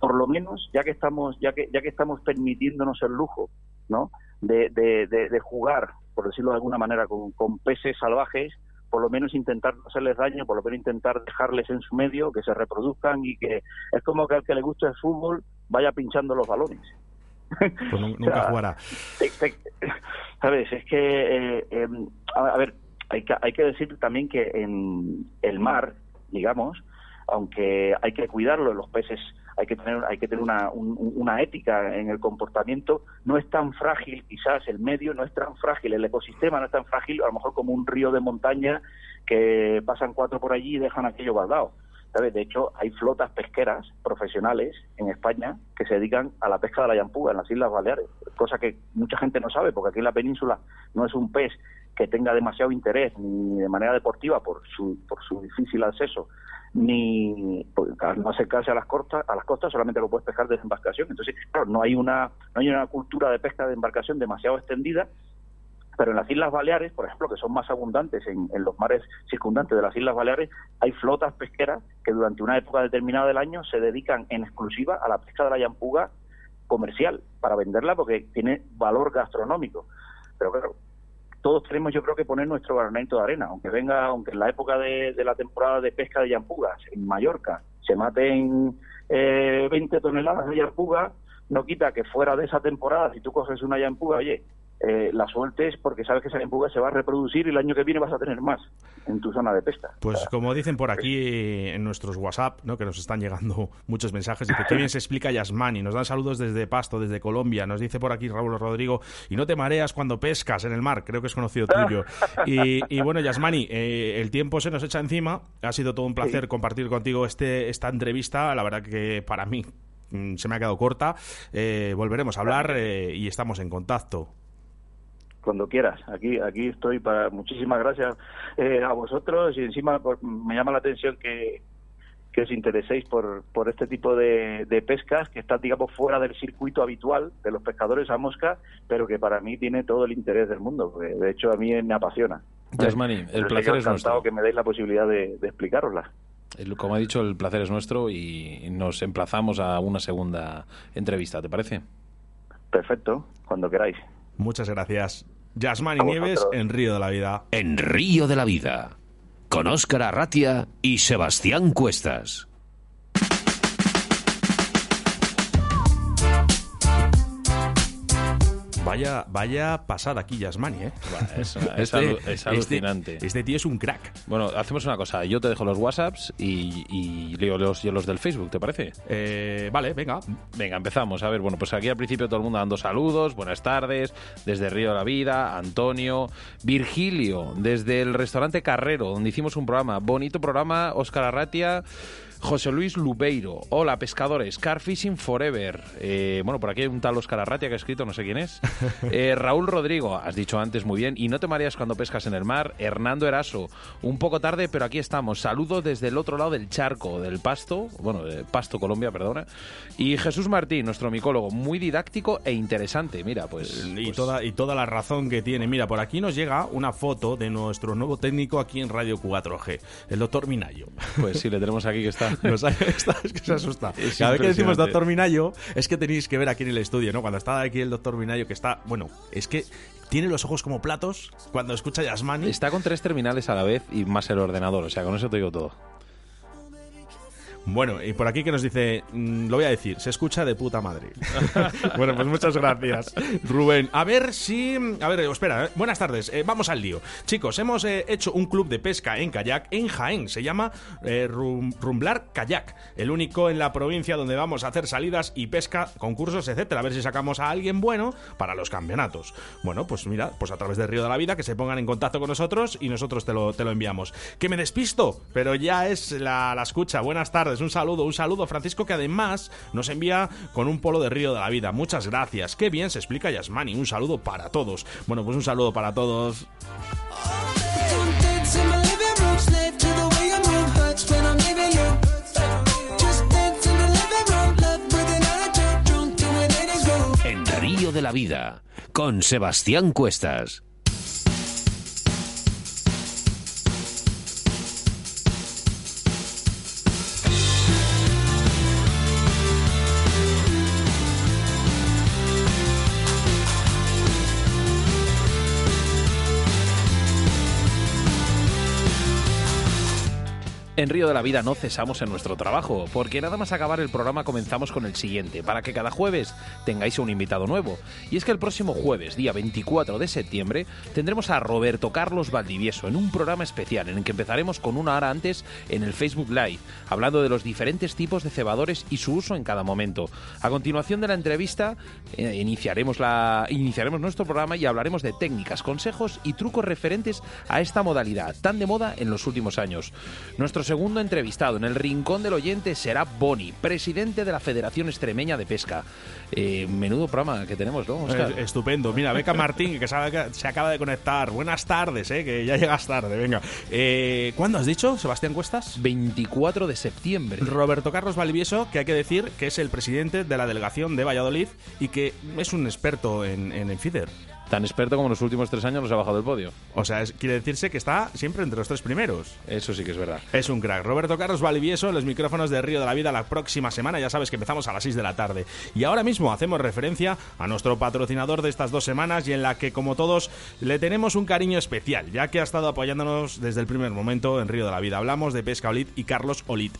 Por lo menos, ya que estamos, ya que, ya que estamos permitiéndonos el lujo, ¿no? De, de, de jugar por decirlo de alguna manera, con, peces salvajes, por lo menos intentar no hacerles daño, por lo menos intentar dejarles en su medio, que se reproduzcan y que es como que al que le gusta el fútbol vaya pinchando los balones. Pues nunca jugará. ¿Sabes? Es que, eh, em, a, ver, hay que, hay que decir también que en el mar, digamos, aunque hay que cuidarlo, los peces hay que tener, hay que tener una, una ética en el comportamiento, no es tan frágil, quizás el medio no es tan frágil, el ecosistema no es tan frágil, a lo mejor como un río de montaña que pasan cuatro por allí y dejan aquello baldado. ¿Sabes? De hecho, hay flotas pesqueras profesionales en España que se dedican a la pesca de la yampuga en las Islas Baleares, cosa que mucha gente no sabe, porque aquí en la península no es un pez que tenga demasiado interés ni de manera deportiva por su, por su difícil acceso ni pues, no acercarse a las costas, a las costas solamente lo puedes pescar desde embarcación. Entonces, claro, no hay una no hay una cultura de pesca de embarcación demasiado extendida Pero en las Islas Baleares, por ejemplo, que son más abundantes en, los mares circundantes de las Islas Baleares, hay flotas pesqueras que durante una época determinada del año se dedican en exclusiva a la pesca de la yampuga comercial, para venderla porque tiene valor gastronómico. Pero claro, todos tenemos yo creo que poner nuestro granito de arena, aunque venga, aunque en la época de, la temporada de pesca de yampugas en Mallorca se maten eh, 20 toneladas de yampuga, no quita que fuera de esa temporada, si tú coges una yampuga, oye, eh, la sueltes porque sabes que esa yampuga se va a reproducir y el año que viene vas a tener más en tu zona de pesca. Pues como dicen por aquí en nuestros WhatsApp, ¿no? que nos están llegando muchos mensajes, dice que bien se explica Yasmani, nos dan saludos desde Pasto, desde Colombia, nos dice por aquí Raúl Rodrigo, y no te mareas cuando pescas en el mar, creo que es conocido tuyo. Y, bueno, Yasmani, eh, el tiempo se nos echa encima, ha sido todo un placer compartir contigo este, esta entrevista, la verdad que para mí mm, se me ha quedado corta, eh, volveremos a hablar y estamos en contacto cuando quieras. Aquí aquí estoy para muchísimas gracias eh, a vosotros y encima me llama la atención que, que os intereséis por, por este tipo de, pescas que están, digamos, fuera del circuito habitual de los pescadores a mosca, pero que para mí tiene todo el interés del mundo. de hecho, a mí me apasiona. Yasmani, el placer es nuestro. que me deis la posibilidad de, de explicarosla. Como ha dicho, el placer es nuestro y nos emplazamos a una segunda entrevista, ¿te parece? Perfecto, cuando queráis. Muchas gracias. Yasmani Nieves en Río de la Vida. En Río de la Vida. Con Óscar Arratia y Sebastián Cuestas. Vaya, vaya pasada aquí Yasmani, ¿eh? es, este, este, alucinante. Este, tío es un crack. Bueno, hacemos una cosa. Yo te dejo los WhatsApps y, leo los, yo los del Facebook, ¿te parece? Eh, vale, venga. Venga, empezamos. A ver, bueno, pues aquí al principio todo el mundo dando saludos, buenas tardes, desde Río de la Vida, Antonio, Virgilio, desde el restaurante Carrero, donde hicimos un programa, bonito programa, Oscar Arratia. José Luis Lubeiro. Hola, pescadores. Car Fishing Forever. Eh, bueno, por aquí hay un tal Oscar Arratia que ha escrito, no sé quién es. Eh, Raúl Rodrigo, has dicho antes muy bien. Y no te mareas cuando pescas en el mar. Hernando Eraso. Un poco tarde, pero aquí estamos. Saludos desde el otro lado del charco, del Pasto. Bueno, de Pasto, Colombia, perdona. Y Jesús Martín, nuestro micólogo. Muy didáctico e interesante. Mira, pues. Y, pues Toda, y toda la razón que tiene. Mira, por aquí nos llega una foto de nuestro nuevo técnico aquí en Radio 4G, el doctor Minayo. Pues sí, le tenemos aquí que está es que se asusta. Cada vez que decimos doctor Minayo, es que tenéis que ver aquí en el estudio, ¿no? Cuando está aquí el doctor Minayo, que está, bueno, es que tiene los ojos como platos cuando escucha Yasmani. Está con tres terminales a la vez y más el ordenador, o sea, con eso te digo todo. Bueno, y por aquí que nos dice, mm, lo voy a decir, se escucha de puta madre. bueno, pues muchas gracias, Rubén. A ver si... A ver, espera, eh. buenas tardes, eh, vamos al lío. Chicos, hemos eh, hecho un club de pesca en kayak en Jaén, se llama Rumblar Kayak, el único en la provincia donde vamos a hacer salidas y pesca, concursos, etcétera, a ver si sacamos a alguien bueno para los campeonatos. Bueno, pues mira, pues a través del Río de la Vida, que se pongan en contacto con nosotros y nosotros te lo, te lo enviamos. Que me despisto, pero ya es la, la escucha. Buenas tardes. Un saludo, un saludo, Francisco, que además nos envía con un polo de Río de la Vida. Muchas gracias. Qué bien se explica Yasmani. Un saludo para todos. Bueno, pues un saludo para todos. En Río de la Vida, con Sebastián Cuestas. En Río de la Vida no cesamos en nuestro trabajo, porque nada más acabar el programa comenzamos con el siguiente, para que cada jueves tengáis un invitado nuevo. Y es que el próximo jueves, día 24 de septiembre, tendremos a Roberto Carlos Valdivieso en un programa especial en el que empezaremos con una hora antes en el Facebook Live, hablando de los diferentes tipos de cebadores y su uso en cada momento. A continuación de la entrevista, eh, iniciaremos, la, iniciaremos nuestro programa y hablaremos de técnicas, consejos y trucos referentes a esta modalidad tan de moda en los últimos años. Nuestro segundo entrevistado en el Rincón del Oyente será Boni, presidente de la Federación Extremeña de Pesca. Eh, menudo programa que tenemos, ¿no? estupendo. Mira, Beca Martín, que se acaba de conectar. Buenas tardes, ¿eh? que ya llegas tarde. Venga. Eh, ¿Cuándo has dicho, Sebastián Cuestas? 24 de septiembre. Roberto Carlos Valivieso, que hay que decir que es el presidente de la delegación de Valladolid y que es un experto en, en el FIDER. Tan experto como en los últimos tres años los ha bajado del podio. O sea, quiere decirse que está siempre entre los tres primeros. Eso sí que es verdad. Es un crack. Roberto Carlos Valivieso, los micrófonos de Río de la Vida la próxima semana. Ya sabes que empezamos a las 6 de la tarde. Y ahora mismo hacemos referencia a nuestro patrocinador de estas dos semanas y en la que, como todos, le tenemos un cariño especial, ya que ha estado apoyándonos desde el primer momento en Río de la Vida. Hablamos de Pesca Olit y Carlos Olit.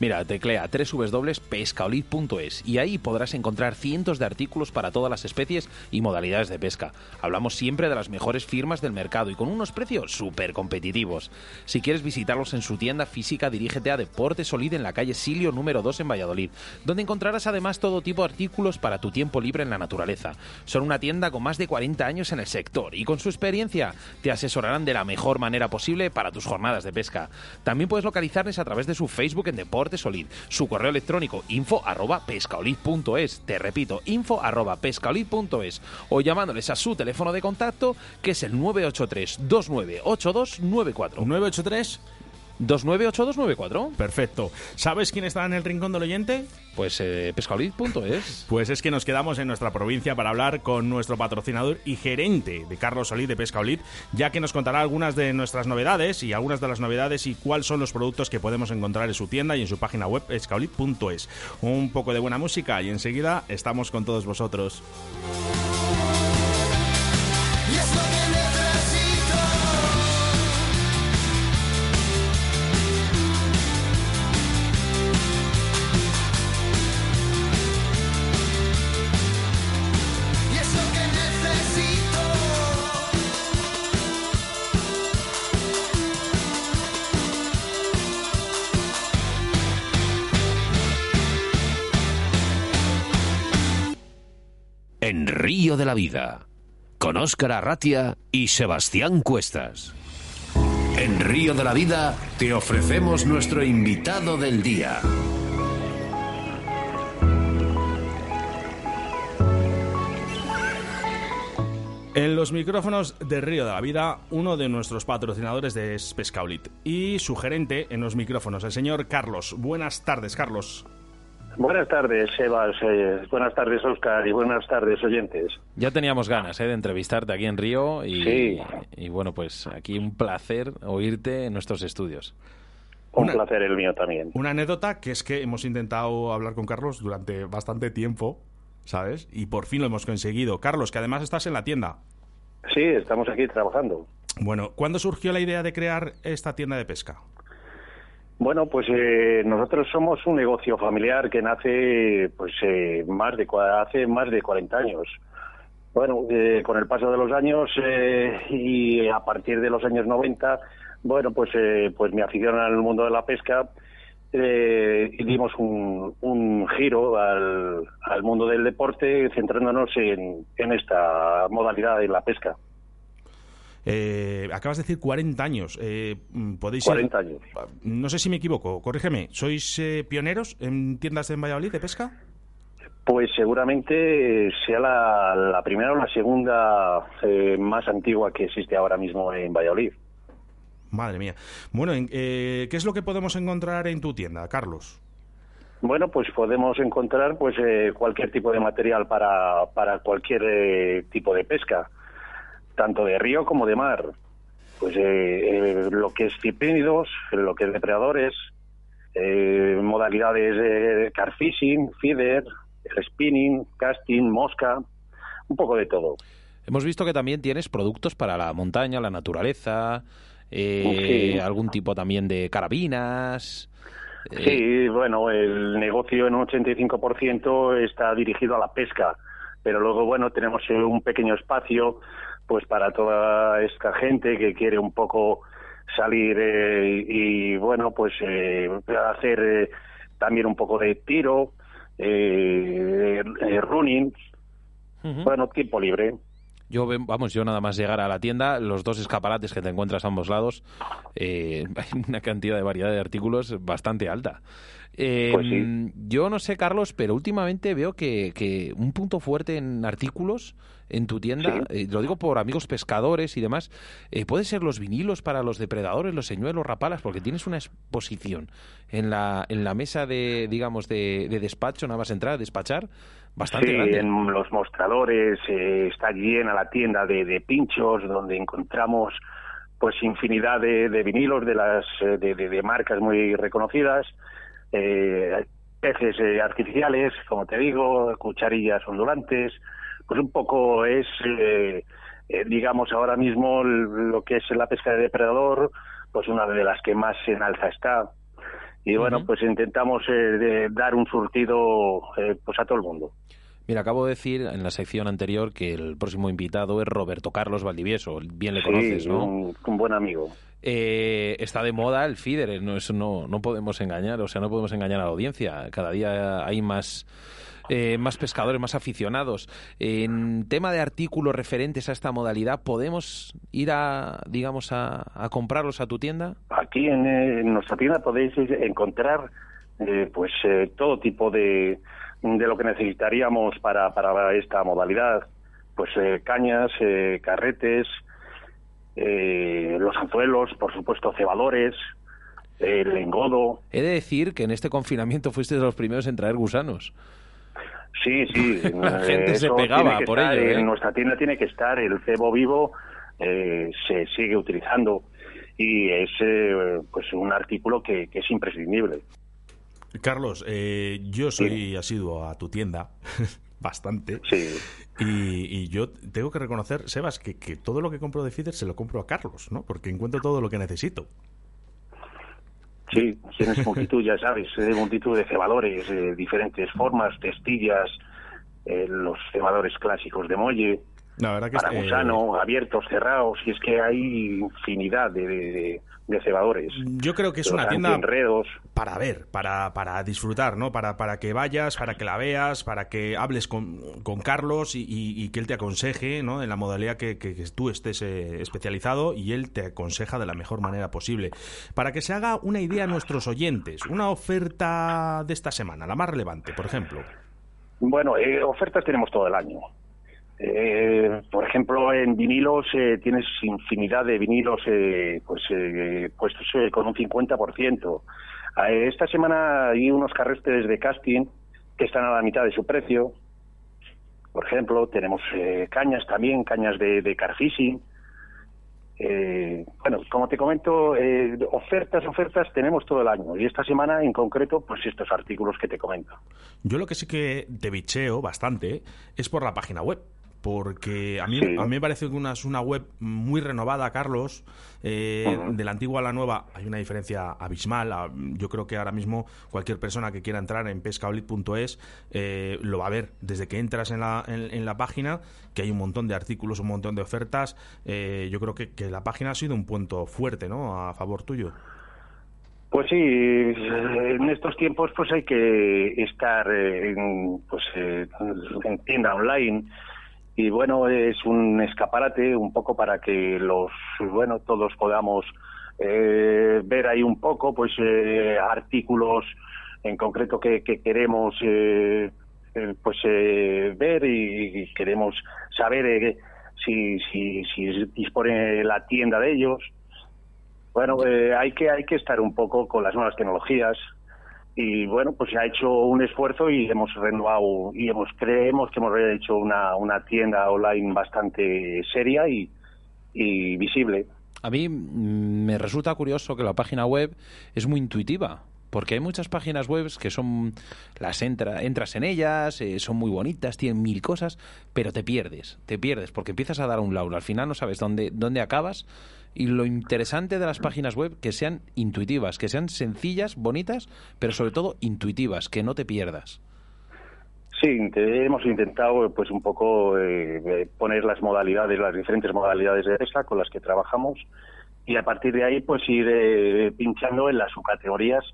Mira, teclea www.pescaolid.es y ahí podrás encontrar cientos de artículos para todas las especies y modalidades de pesca. Hablamos siempre de las mejores firmas del mercado y con unos precios súper competitivos. Si quieres visitarlos en su tienda física, dirígete a Deportes Solid en la calle Silio número 2 en Valladolid, donde encontrarás además todo tipo de artículos para tu tiempo libre en la naturaleza. Son una tienda con más de 40 años en el sector y con su experiencia te asesorarán de la mejor manera posible para tus jornadas de pesca. También puedes localizarles a través de su Facebook en Deportes Solid. Su correo electrónico info arroba pescaolid.es. Te repito, info arroba pescaolid.es. O llamándoles a su teléfono de contacto que es el 983 298294. 983 298294. Perfecto. ¿Sabes quién está en el rincón del oyente? Pues eh, pescaolid.es. Pues es que nos quedamos en nuestra provincia para hablar con nuestro patrocinador y gerente de Carlos Solid de Pescaolid, ya que nos contará algunas de nuestras novedades y algunas de las novedades y cuáles son los productos que podemos encontrar en su tienda y en su página web pescaolid.es. Un poco de buena música y enseguida estamos con todos vosotros. En Río de la Vida, con Óscar Arratia y Sebastián Cuestas. En Río de la Vida te ofrecemos nuestro invitado del día. En los micrófonos de Río de la Vida, uno de nuestros patrocinadores es Pescaulit y su gerente en los micrófonos, el señor Carlos. Buenas tardes, Carlos. Buenas tardes, Sebas. Eh, buenas tardes, Oscar. Y buenas tardes, oyentes. Ya teníamos ganas eh, de entrevistarte aquí en Río y, Sí. y bueno, pues aquí un placer oírte en nuestros estudios. Un Una- placer el mío también. Una anécdota que es que hemos intentado hablar con Carlos durante bastante tiempo, ¿sabes? Y por fin lo hemos conseguido. Carlos, que además estás en la tienda. Sí, estamos aquí trabajando. Bueno, ¿cuándo surgió la idea de crear esta tienda de pesca? Bueno, pues eh, nosotros somos un negocio familiar que nace pues eh, más de hace más de 40 años. Bueno, eh, con el paso de los años eh, y a partir de los años 90, bueno, pues eh, pues mi afición al mundo de la pesca eh, dimos un, un giro al, al mundo del deporte centrándonos en, en esta modalidad de la pesca. Eh, acabas de decir 40 años. Eh, mm, ¿Podéis ser- 40 años. No sé si me equivoco, corrígeme. ¿Sois eh, pioneros en tiendas en Valladolid de pesca? Pues seguramente sea la, la primera o la segunda eh, más antigua que existe ahora mismo en Valladolid. Madre mía. Bueno, en- eh, ¿qué es lo que podemos encontrar en tu tienda, Carlos? Bueno, pues podemos encontrar pues eh, cualquier tipo de material para, para cualquier eh, tipo de pesca, tanto de río como de mar. Pues eh, eh, lo que es ciprínidos, lo que es depredadores, eh, modalidades de car fishing, feeder, spinning, casting, mosca, un poco de todo. Hemos visto que también tienes productos para la montaña, la naturaleza, eh, Sí. algún tipo también de carabinas. eh, Sí, bueno, el negocio en un 85% está dirigido a la pesca, pero luego, bueno, tenemos un pequeño espacio pues para toda esta gente que quiere un poco salir eh, y, bueno, pues eh, hacer eh, también un poco de tiro, eh, eh, running, bueno, tiempo libre. Yo, vamos, yo nada más llegar a la tienda, los dos escaparates que te encuentras a ambos lados, eh, hay una cantidad de variedad de artículos bastante alta. Eh, Pues sí. Yo no sé, Carlos, pero últimamente veo que, que un punto fuerte en artículos en tu tienda, eh, lo digo por amigos pescadores y demás, eh, puede ser los vinilos para los depredadores, los señuelos, rapalas, porque tienes una exposición en la, en la mesa de, digamos, de, despacho, nada más entrar a despachar, bastante sí, en los mostradores eh, está llena la tienda de, de, pinchos, donde encontramos pues infinidad de, vinilos de las de, de marcas muy reconocidas, peces artificiales, como te digo, cucharillas ondulantes, pues un poco es, eh, eh, digamos, ahora mismo lo que es la pesca de depredador, pues una de las que más en alza está. Y bueno, pues intentamos eh, dar un surtido pues a todo el mundo. Mira, acabo de decir en la sección anterior que el próximo invitado es Roberto Carlos Valdivieso. Bien le conoces, ¿no? Un, un buen amigo. está de moda el feeder, no, eso no, no podemos engañar, o sea, no podemos engañar a la audiencia. Cada día hay más eh, más pescadores, más aficionados. En tema de artículos referentes a esta modalidad, ¿podemos ir a, digamos, a, comprarlos a tu tienda? Aquí en, nuestra tienda podéis encontrar eh, pues eh, todo tipo de, de lo que necesitaríamos para, para esta modalidad. Pues cañas, carretes, los anzuelos, por supuesto cebadores, el engodo. He de decir que en este confinamiento fuiste de los primeros en traer gusanos. Sí, sí. La gente se pegaba por ello. En ¿eh? nuestra tienda tiene que estar el cebo vivo, eh, se sigue utilizando y es eh, pues un artículo que, es imprescindible. Carlos, yo soy asiduo a tu tienda. bastante. Sí. Y, yo tengo que reconocer, Sebas, que, que todo lo que compro de Fider se lo compro a Carlos, ¿no? Porque encuentro todo lo que necesito. Sí, tienes multitud, ya sabes, de multitud de cebadores, de diferentes formas, testillas, eh, los cebadores clásicos de muelle, la verdad que para gusano, abiertos, cerrados, y es que hay infinidad de, de cebadores. Yo creo que es una tienda para ver, para, para disfrutar, ¿no? Para, para que vayas, para que la veas, para que hables con, con Carlos y, que él te aconseje, ¿no? En la modalidad que, que, tú estés eh, especializado y él te aconseja de la mejor manera posible. Para que se haga una idea a nuestros oyentes, una oferta de esta semana, la más relevante, por ejemplo. Bueno, eh, ofertas tenemos todo el año. Eh, por ejemplo, en vinilos eh, tienes infinidad de vinilos eh, pues eh, puestos con un 50%. esta semana hay unos carretes de casting que están a la mitad de su precio. Por ejemplo, tenemos cañas también, cañas de, de bueno, como te comento, ofertas, ofertas tenemos todo el año y esta semana en concreto, pues estos artículos que te comento. Yo lo que sí que te bicheo bastante es por la página web porque a mí, a mí me parece que una, es una web muy renovada, Carlos. Eh, de la antigua a la nueva hay una diferencia abismal. Ah, yo creo que ahora mismo cualquier persona que quiera entrar en pescaolit.es eh, lo va a ver desde que entras en la, en, la página, que hay un montón de artículos, un montón de ofertas. Eh, yo creo que, que la página ha sido un punto fuerte, ¿no? A favor tuyo. Pues sí, en estos tiempos pues hay que estar en, pues, en tienda online y bueno, es un escaparate un poco para que los, bueno, todos podamos eh, ver ahí un poco, pues, eh, artículos en concreto que, queremos, eh, pues, ver y, queremos saber si, si, si dispone la tienda de ellos. Bueno, hay que hay que estar un poco con las nuevas tecnologías, y bueno, pues se ha hecho un esfuerzo y hemos renovado y hemos creemos que hemos hecho una, una tienda online bastante seria y, y visible. A mí mm, me resulta curioso que la página web es muy intuitiva. Porque hay muchas páginas web que son, las entra, entras en ellas, eh, son muy bonitas, tienen mil cosas, pero te pierdes, te pierdes, porque empiezas a dar un laulo, al final no sabes dónde, dónde acabas y lo interesante de las páginas web que sean intuitivas, que sean sencillas, bonitas, pero sobre todo intuitivas, que no te pierdas. Sí, hemos intentado pues un poco eh, poner las modalidades, las diferentes modalidades de pesca con las que trabajamos y a partir de ahí pues ir eh, pinchando en las subcategorías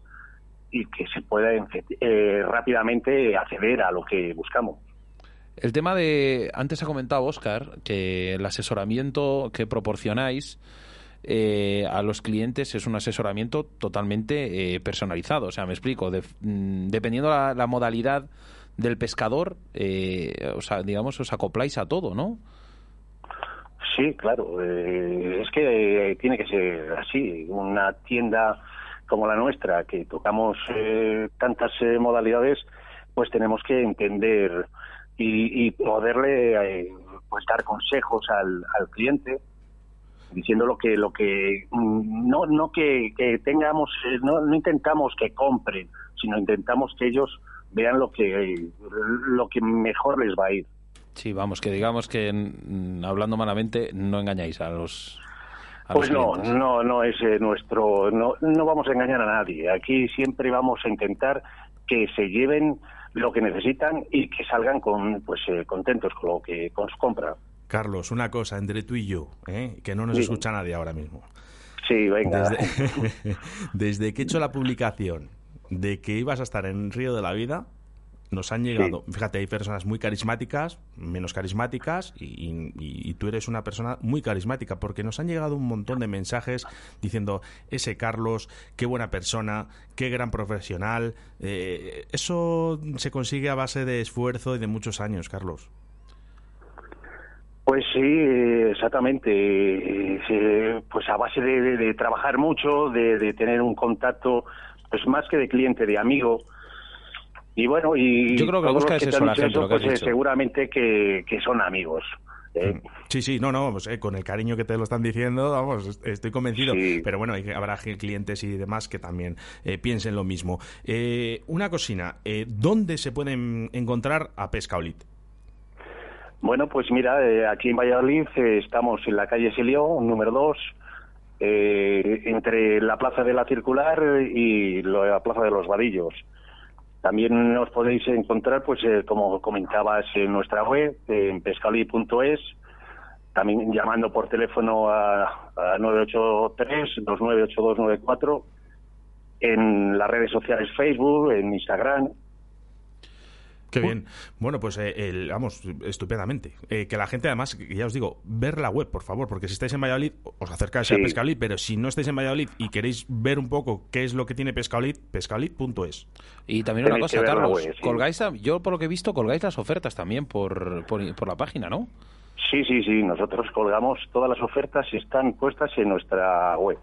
y que se pueda eh, rápidamente acceder a lo que buscamos. El tema de, antes ha comentado Oscar, que el asesoramiento que proporcionáis eh, a los clientes es un asesoramiento totalmente eh, personalizado. O sea, me explico, mm, dependiendo la, modalidad del pescador, eh, o sea, digamos, os acopláis a todo, ¿no? Sí, claro. Eh, es que eh, tiene que ser así. Una tienda como la nuestra, que tocamos eh, tantas modalidades, pues tenemos que entender y, poderle pues dar consejos al cliente diciendo lo que lo que mm, no no que, que tengamos no, no intentamos que compren sino intentamos que ellos vean lo que lo que mejor les va a ir Sí, vamos, que digamos que hablando malamente no engañáis a los... pues no, no, no es eh, nuestro, no, no vamos a engañar a nadie. Aquí siempre vamos a intentar que se lleven lo que necesitan y que salgan con, pues, eh, contentos con lo que con su compra. Carlos, una cosa entre tú y yo, ¿eh? que no nos escucha nadie ahora mismo. Sí, venga. Desde, desde que he hecho la publicación de que ibas a estar en Río de la Vida, nos han llegado, fíjate, hay personas muy carismáticas, menos carismáticas, y, tú eres una persona muy carismática, porque nos han llegado un montón de mensajes diciendo, ese Carlos, qué buena persona, qué gran profesional. Eh, eso se consigue a base de esfuerzo y de muchos años, Carlos. Pues sí, exactamente. Pues a base de, trabajar mucho, de, de, tener un contacto, pues más que de cliente, de amigo, y bueno, y yo creo que busca es eso, la gente, pues eh, seguramente que, son amigos. ¿eh? Mm. Sí, sí, no, no, pues, eh, con el cariño que te lo están diciendo, vamos, estoy convencido. Pero bueno, habrá clientes y demás que también piensen lo mismo. una cocina, ¿dónde se pueden encontrar a Pescaolit? Bueno, pues mira, aquí en Valladolid estamos en la calle Silio, número 2, entre la Plaza de la Circular y la Plaza de los Vadillos. También os podéis encontrar, pues eh, como comentabas, en nuestra web, en pescali.es, también llamando por teléfono a, a 983-298294, en las redes sociales Facebook, en Instagram, Qué bien. Bueno, pues eh, vamos, estupendamente. Eh, que la gente, además, ya os digo, ver la web, por favor, porque si estáis en Valladolid, os acercáis a Pescalid, pero si no estáis en Valladolid y queréis ver un poco qué es lo que tiene Pescalid, pescalid.es. Y también una cosa, Carlos, colgáis, yo por lo que he visto, colgáis las ofertas también por, por, la página, ¿no? Sí, sí, sí, nosotros colgamos todas las ofertas y están puestas en nuestra web.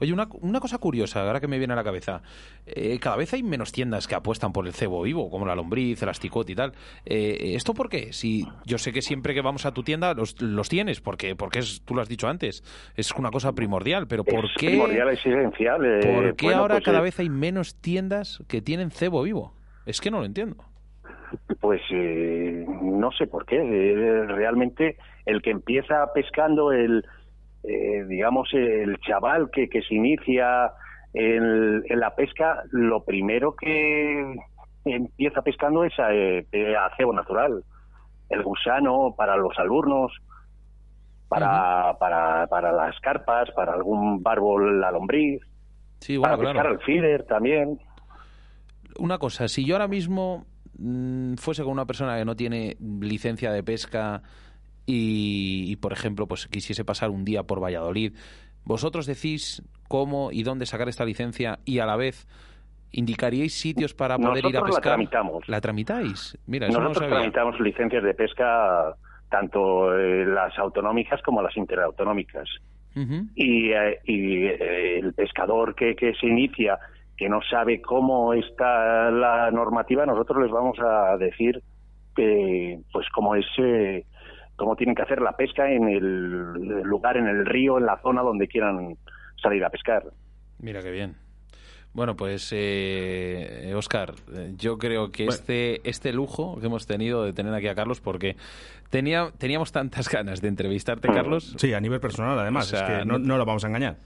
Oye, una, una, cosa curiosa, ahora que me viene a la cabeza. Eh, cada vez hay menos tiendas que apuestan por el cebo vivo, como la lombriz, el asticot y tal. Eh, ¿Esto por qué? Si yo sé que siempre que vamos a tu tienda los, los tienes, porque, porque es, tú lo has dicho antes, es una cosa primordial, pero ¿por qué? Primordial, esencial. Eh, ¿Por qué ahora pues, cada vez hay menos tiendas que tienen cebo vivo? Es que no lo entiendo. Pues no sé por qué. realmente el que empieza pescando el eh, digamos, el chaval que, que se inicia en, la pesca, lo primero que empieza pescando es a, eh, cebo natural. El gusano para los alumnos, para, para, para las carpas, para algún bárbol, la lombriz, sí, bueno, para pescar al feeder también. Una cosa, si yo ahora mismo mm, fuese con una persona que no tiene licencia de pesca y, por ejemplo, pues quisiese pasar un día por Valladolid, ¿vosotros decís cómo y dónde sacar esta licencia y a la vez indicaríais sitios para poder ir a pescar? la tramitamos. ¿La tramitáis? Mira, Nosotros tramitamos licencias de pesca tanto eh, las autonómicas como las interautonómicas. Y, eh, y eh, el pescador que, que se inicia, que no sabe cómo está la normativa, nosotros les vamos a decir que, pues, cómo es cómo tienen que hacer la pesca en el lugar, en el río, en la zona donde quieran salir a pescar. Mira qué bien. Bueno, pues eh, Oscar, yo creo que este este lujo que hemos tenido de tener aquí a Carlos, porque tenía, teníamos tantas ganas de entrevistarte, mm. Carlos. Sí, a nivel personal, además, es que no, no, lo vamos a engañar.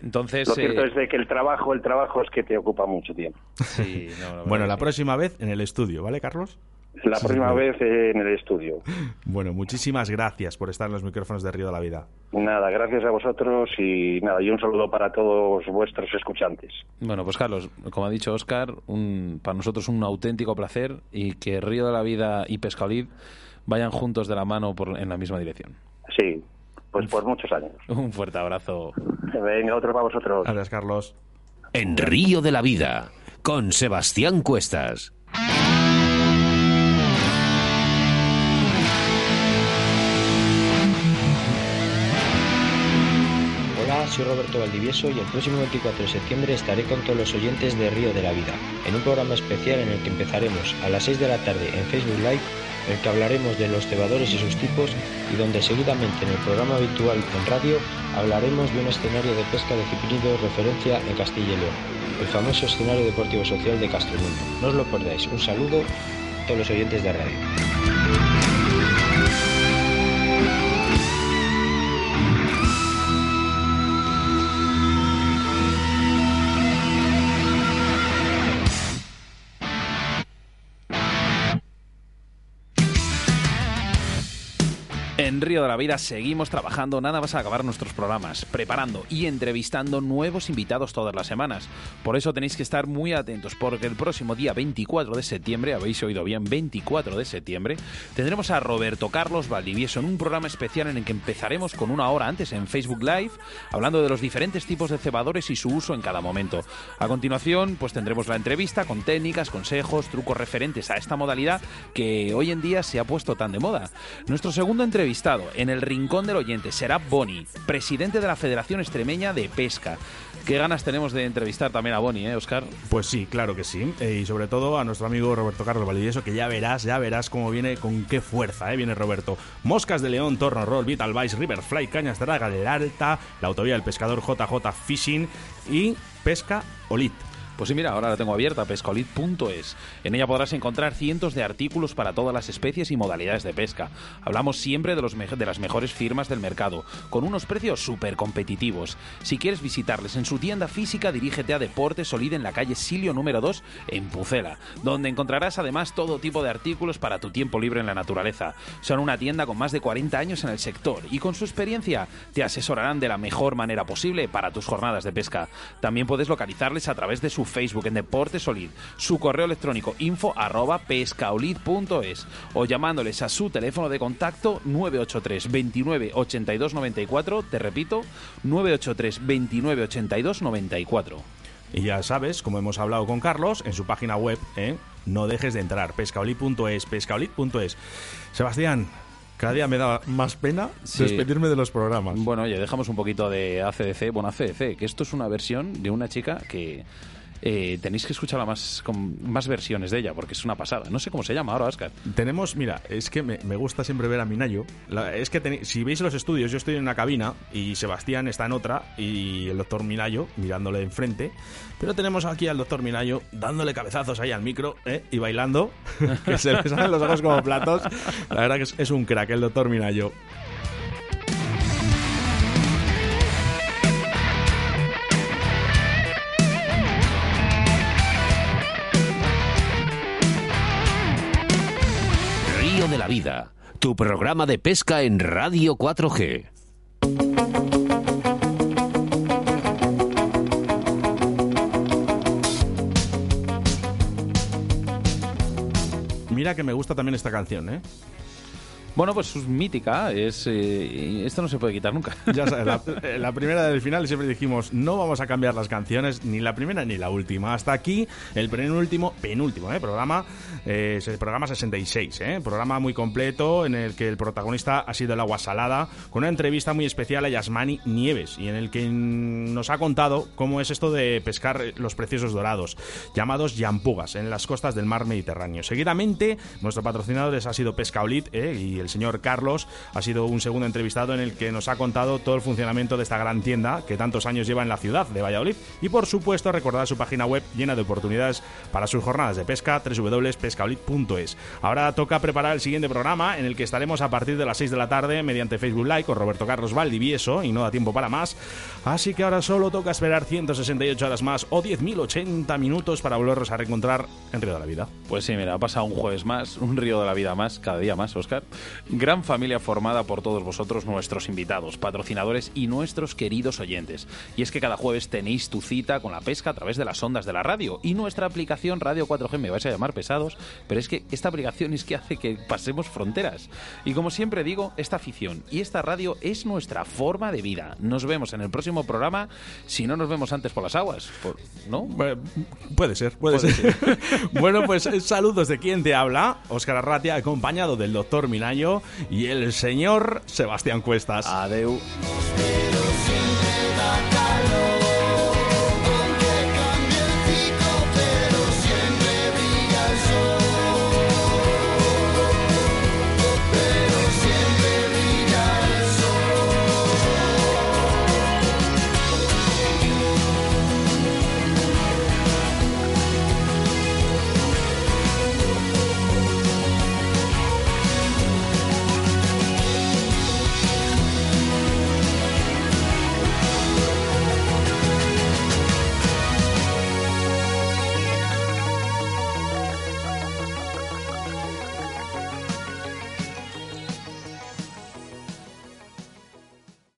Entonces, lo cierto eh, es de que el trabajo, el trabajo es que te ocupa mucho tiempo. Sí, bueno, la próxima vez en el estudio, ¿vale, Carlos? La próxima vez en el estudio. Bueno, muchísimas gracias por estar en los micrófonos de Río de la Vida. Nada, gracias a vosotros y nada, y un saludo para todos vuestros escuchantes. Bueno, pues Carlos, como ha dicho Oscar, un, para nosotros un auténtico placer y que Río de la Vida y Pescaolid vayan juntos de la mano por, en la misma dirección. Sí, pues por muchos años. Un fuerte abrazo. Venga, otro para vosotros. Gracias, Carlos. En Río de la Vida, con Sebastián Cuestas. Soy Roberto Valdivieso y el próximo 24 de septiembre estaré con todos los oyentes de Río de la Vida, en un programa especial en el que empezaremos a las 6 de la tarde en Facebook Live, en el que hablaremos de los cebadores y sus tipos y donde seguidamente en el programa habitual en radio hablaremos de un escenario de pesca de referencia en Castilla y León, el famoso escenario deportivo social de Castromundo. No os lo perdáis. Un saludo a todos los oyentes de radio. En Río de la Vida seguimos trabajando, nada más a acabar nuestros programas, preparando y entrevistando nuevos invitados todas las semanas. Por eso tenéis que estar muy atentos, porque el próximo día 24 de septiembre, habéis oído bien, 24 de septiembre, tendremos a Roberto Carlos Valdivieso en un programa especial en el que empezaremos con una hora antes en Facebook Live, hablando de los diferentes tipos de cebadores y su uso en cada momento. A continuación, pues tendremos la entrevista con técnicas, consejos, trucos referentes a esta modalidad que hoy en día se ha puesto tan de moda. Nuestro segundo entrevista en el Rincón del Oyente será Boni, presidente de la Federación Extremeña de Pesca. Qué ganas tenemos de entrevistar también a Boni, ¿eh, Oscar? Pues sí, claro que sí. Eh, y sobre todo a nuestro amigo Roberto Carlos Valdivieso, que ya verás, ya verás cómo viene, con qué fuerza ¿eh? viene Roberto. Moscas de León, Torno Roll, Vital Vice, Riverfly, Cañas de Raga, Alta, la autovía del pescador JJ Fishing y Pesca Olit. Pues sí, mira, ahora la tengo abierta, pescaolit.es. En ella podrás encontrar cientos de artículos para todas las especies y modalidades de pesca. Hablamos siempre de, los de las mejores firmas del mercado, con unos precios súper competitivos. Si quieres visitarles en su tienda física, dirígete a Deportes Solid en la calle Silio número 2, en Pucela, donde encontrarás además todo tipo de artículos para tu tiempo libre en la naturaleza. Son una tienda con más de 40 años en el sector y con su experiencia te asesorarán de la mejor manera posible para tus jornadas de pesca. También puedes localizarles a través de su Facebook en Deportes Solid, su correo electrónico info arroba pescaolid.es o llamándoles a su teléfono de contacto 983 29 82 94, te repito, 983 29 82 94. Y ya sabes, como hemos hablado con Carlos, en su página web, ¿eh? no dejes de entrar, pescaolid.es, pescaolid.es. Sebastián, cada día me da más pena despedirme de los programas. Bueno, oye, dejamos un poquito de ACDC. Bueno, ACDC, que esto es una versión de una chica que eh, tenéis que escucharla más con más versiones de ella, porque es una pasada. No sé cómo se llama ahora, Oscar. Tenemos, mira, es que me, gusta siempre ver a Minayo. es que si veis los estudios, yo estoy en una cabina y Sebastián está en otra y el doctor Minayo mirándole enfrente. Pero tenemos aquí al doctor Minayo dándole cabezazos ahí al micro ¿eh? y bailando, que se le salen los ojos como platos. La verdad que es, es un crack el doctor Minayo. De la Vida, tu programa de pesca en Radio 4G. Mira que me gusta también esta canción, ¿eh? Bueno, pues es mítica, es eh, esto no se puede quitar nunca. Ya sabes, la, primera del final siempre dijimos no vamos a cambiar las canciones, ni la primera ni la última. Hasta aquí el penúltimo, penúltimo, ¿eh? programa, eh, programa 66, ¿eh? programa muy completo en el que el protagonista ha sido el agua salada, con una entrevista muy especial a Yasmani Nieves y en el que nos ha contado cómo es esto de pescar los preciosos dorados, llamados yampugas, en las costas del mar Mediterráneo. Seguidamente, nuestro patrocinador ha sido Pescaolit ¿eh? y el señor Carlos ha sido un segundo entrevistado en el que nos ha contado todo el funcionamiento de esta gran tienda que tantos años lleva en la ciudad de Valladolid y por supuesto recordar su página web llena de oportunidades para sus jornadas de pesca www.pescaolid.es. Ahora toca preparar el siguiente programa en el que estaremos a partir de las 6 de la tarde mediante Facebook Live con Roberto Carlos Valdivieso y no da tiempo para más, así que ahora solo toca esperar 168 horas más o 10.080 minutos para volvernos a reencontrar en Río de la Vida. Pues sí, mira, ha pasado un jueves más, un Río de la Vida más, cada día más, Oscar. Gran familia formada por todos vosotros, nuestros invitados, patrocinadores y nuestros queridos oyentes. Y es que cada jueves tenéis tu cita con la pesca a través de las ondas de la radio y nuestra aplicación Radio 4G. Me vais a llamar pesados, pero es que esta aplicación es que hace que pasemos fronteras. Y como siempre digo, esta afición y esta radio es nuestra forma de vida. Nos vemos en el próximo programa, si no nos vemos antes por las aguas, ¿no? puede ser, puede, ser. bueno, pues saludos de quien te habla, Óscar Arratia, acompañado del doctor y el señor Sebastián Cuestas. Adeu.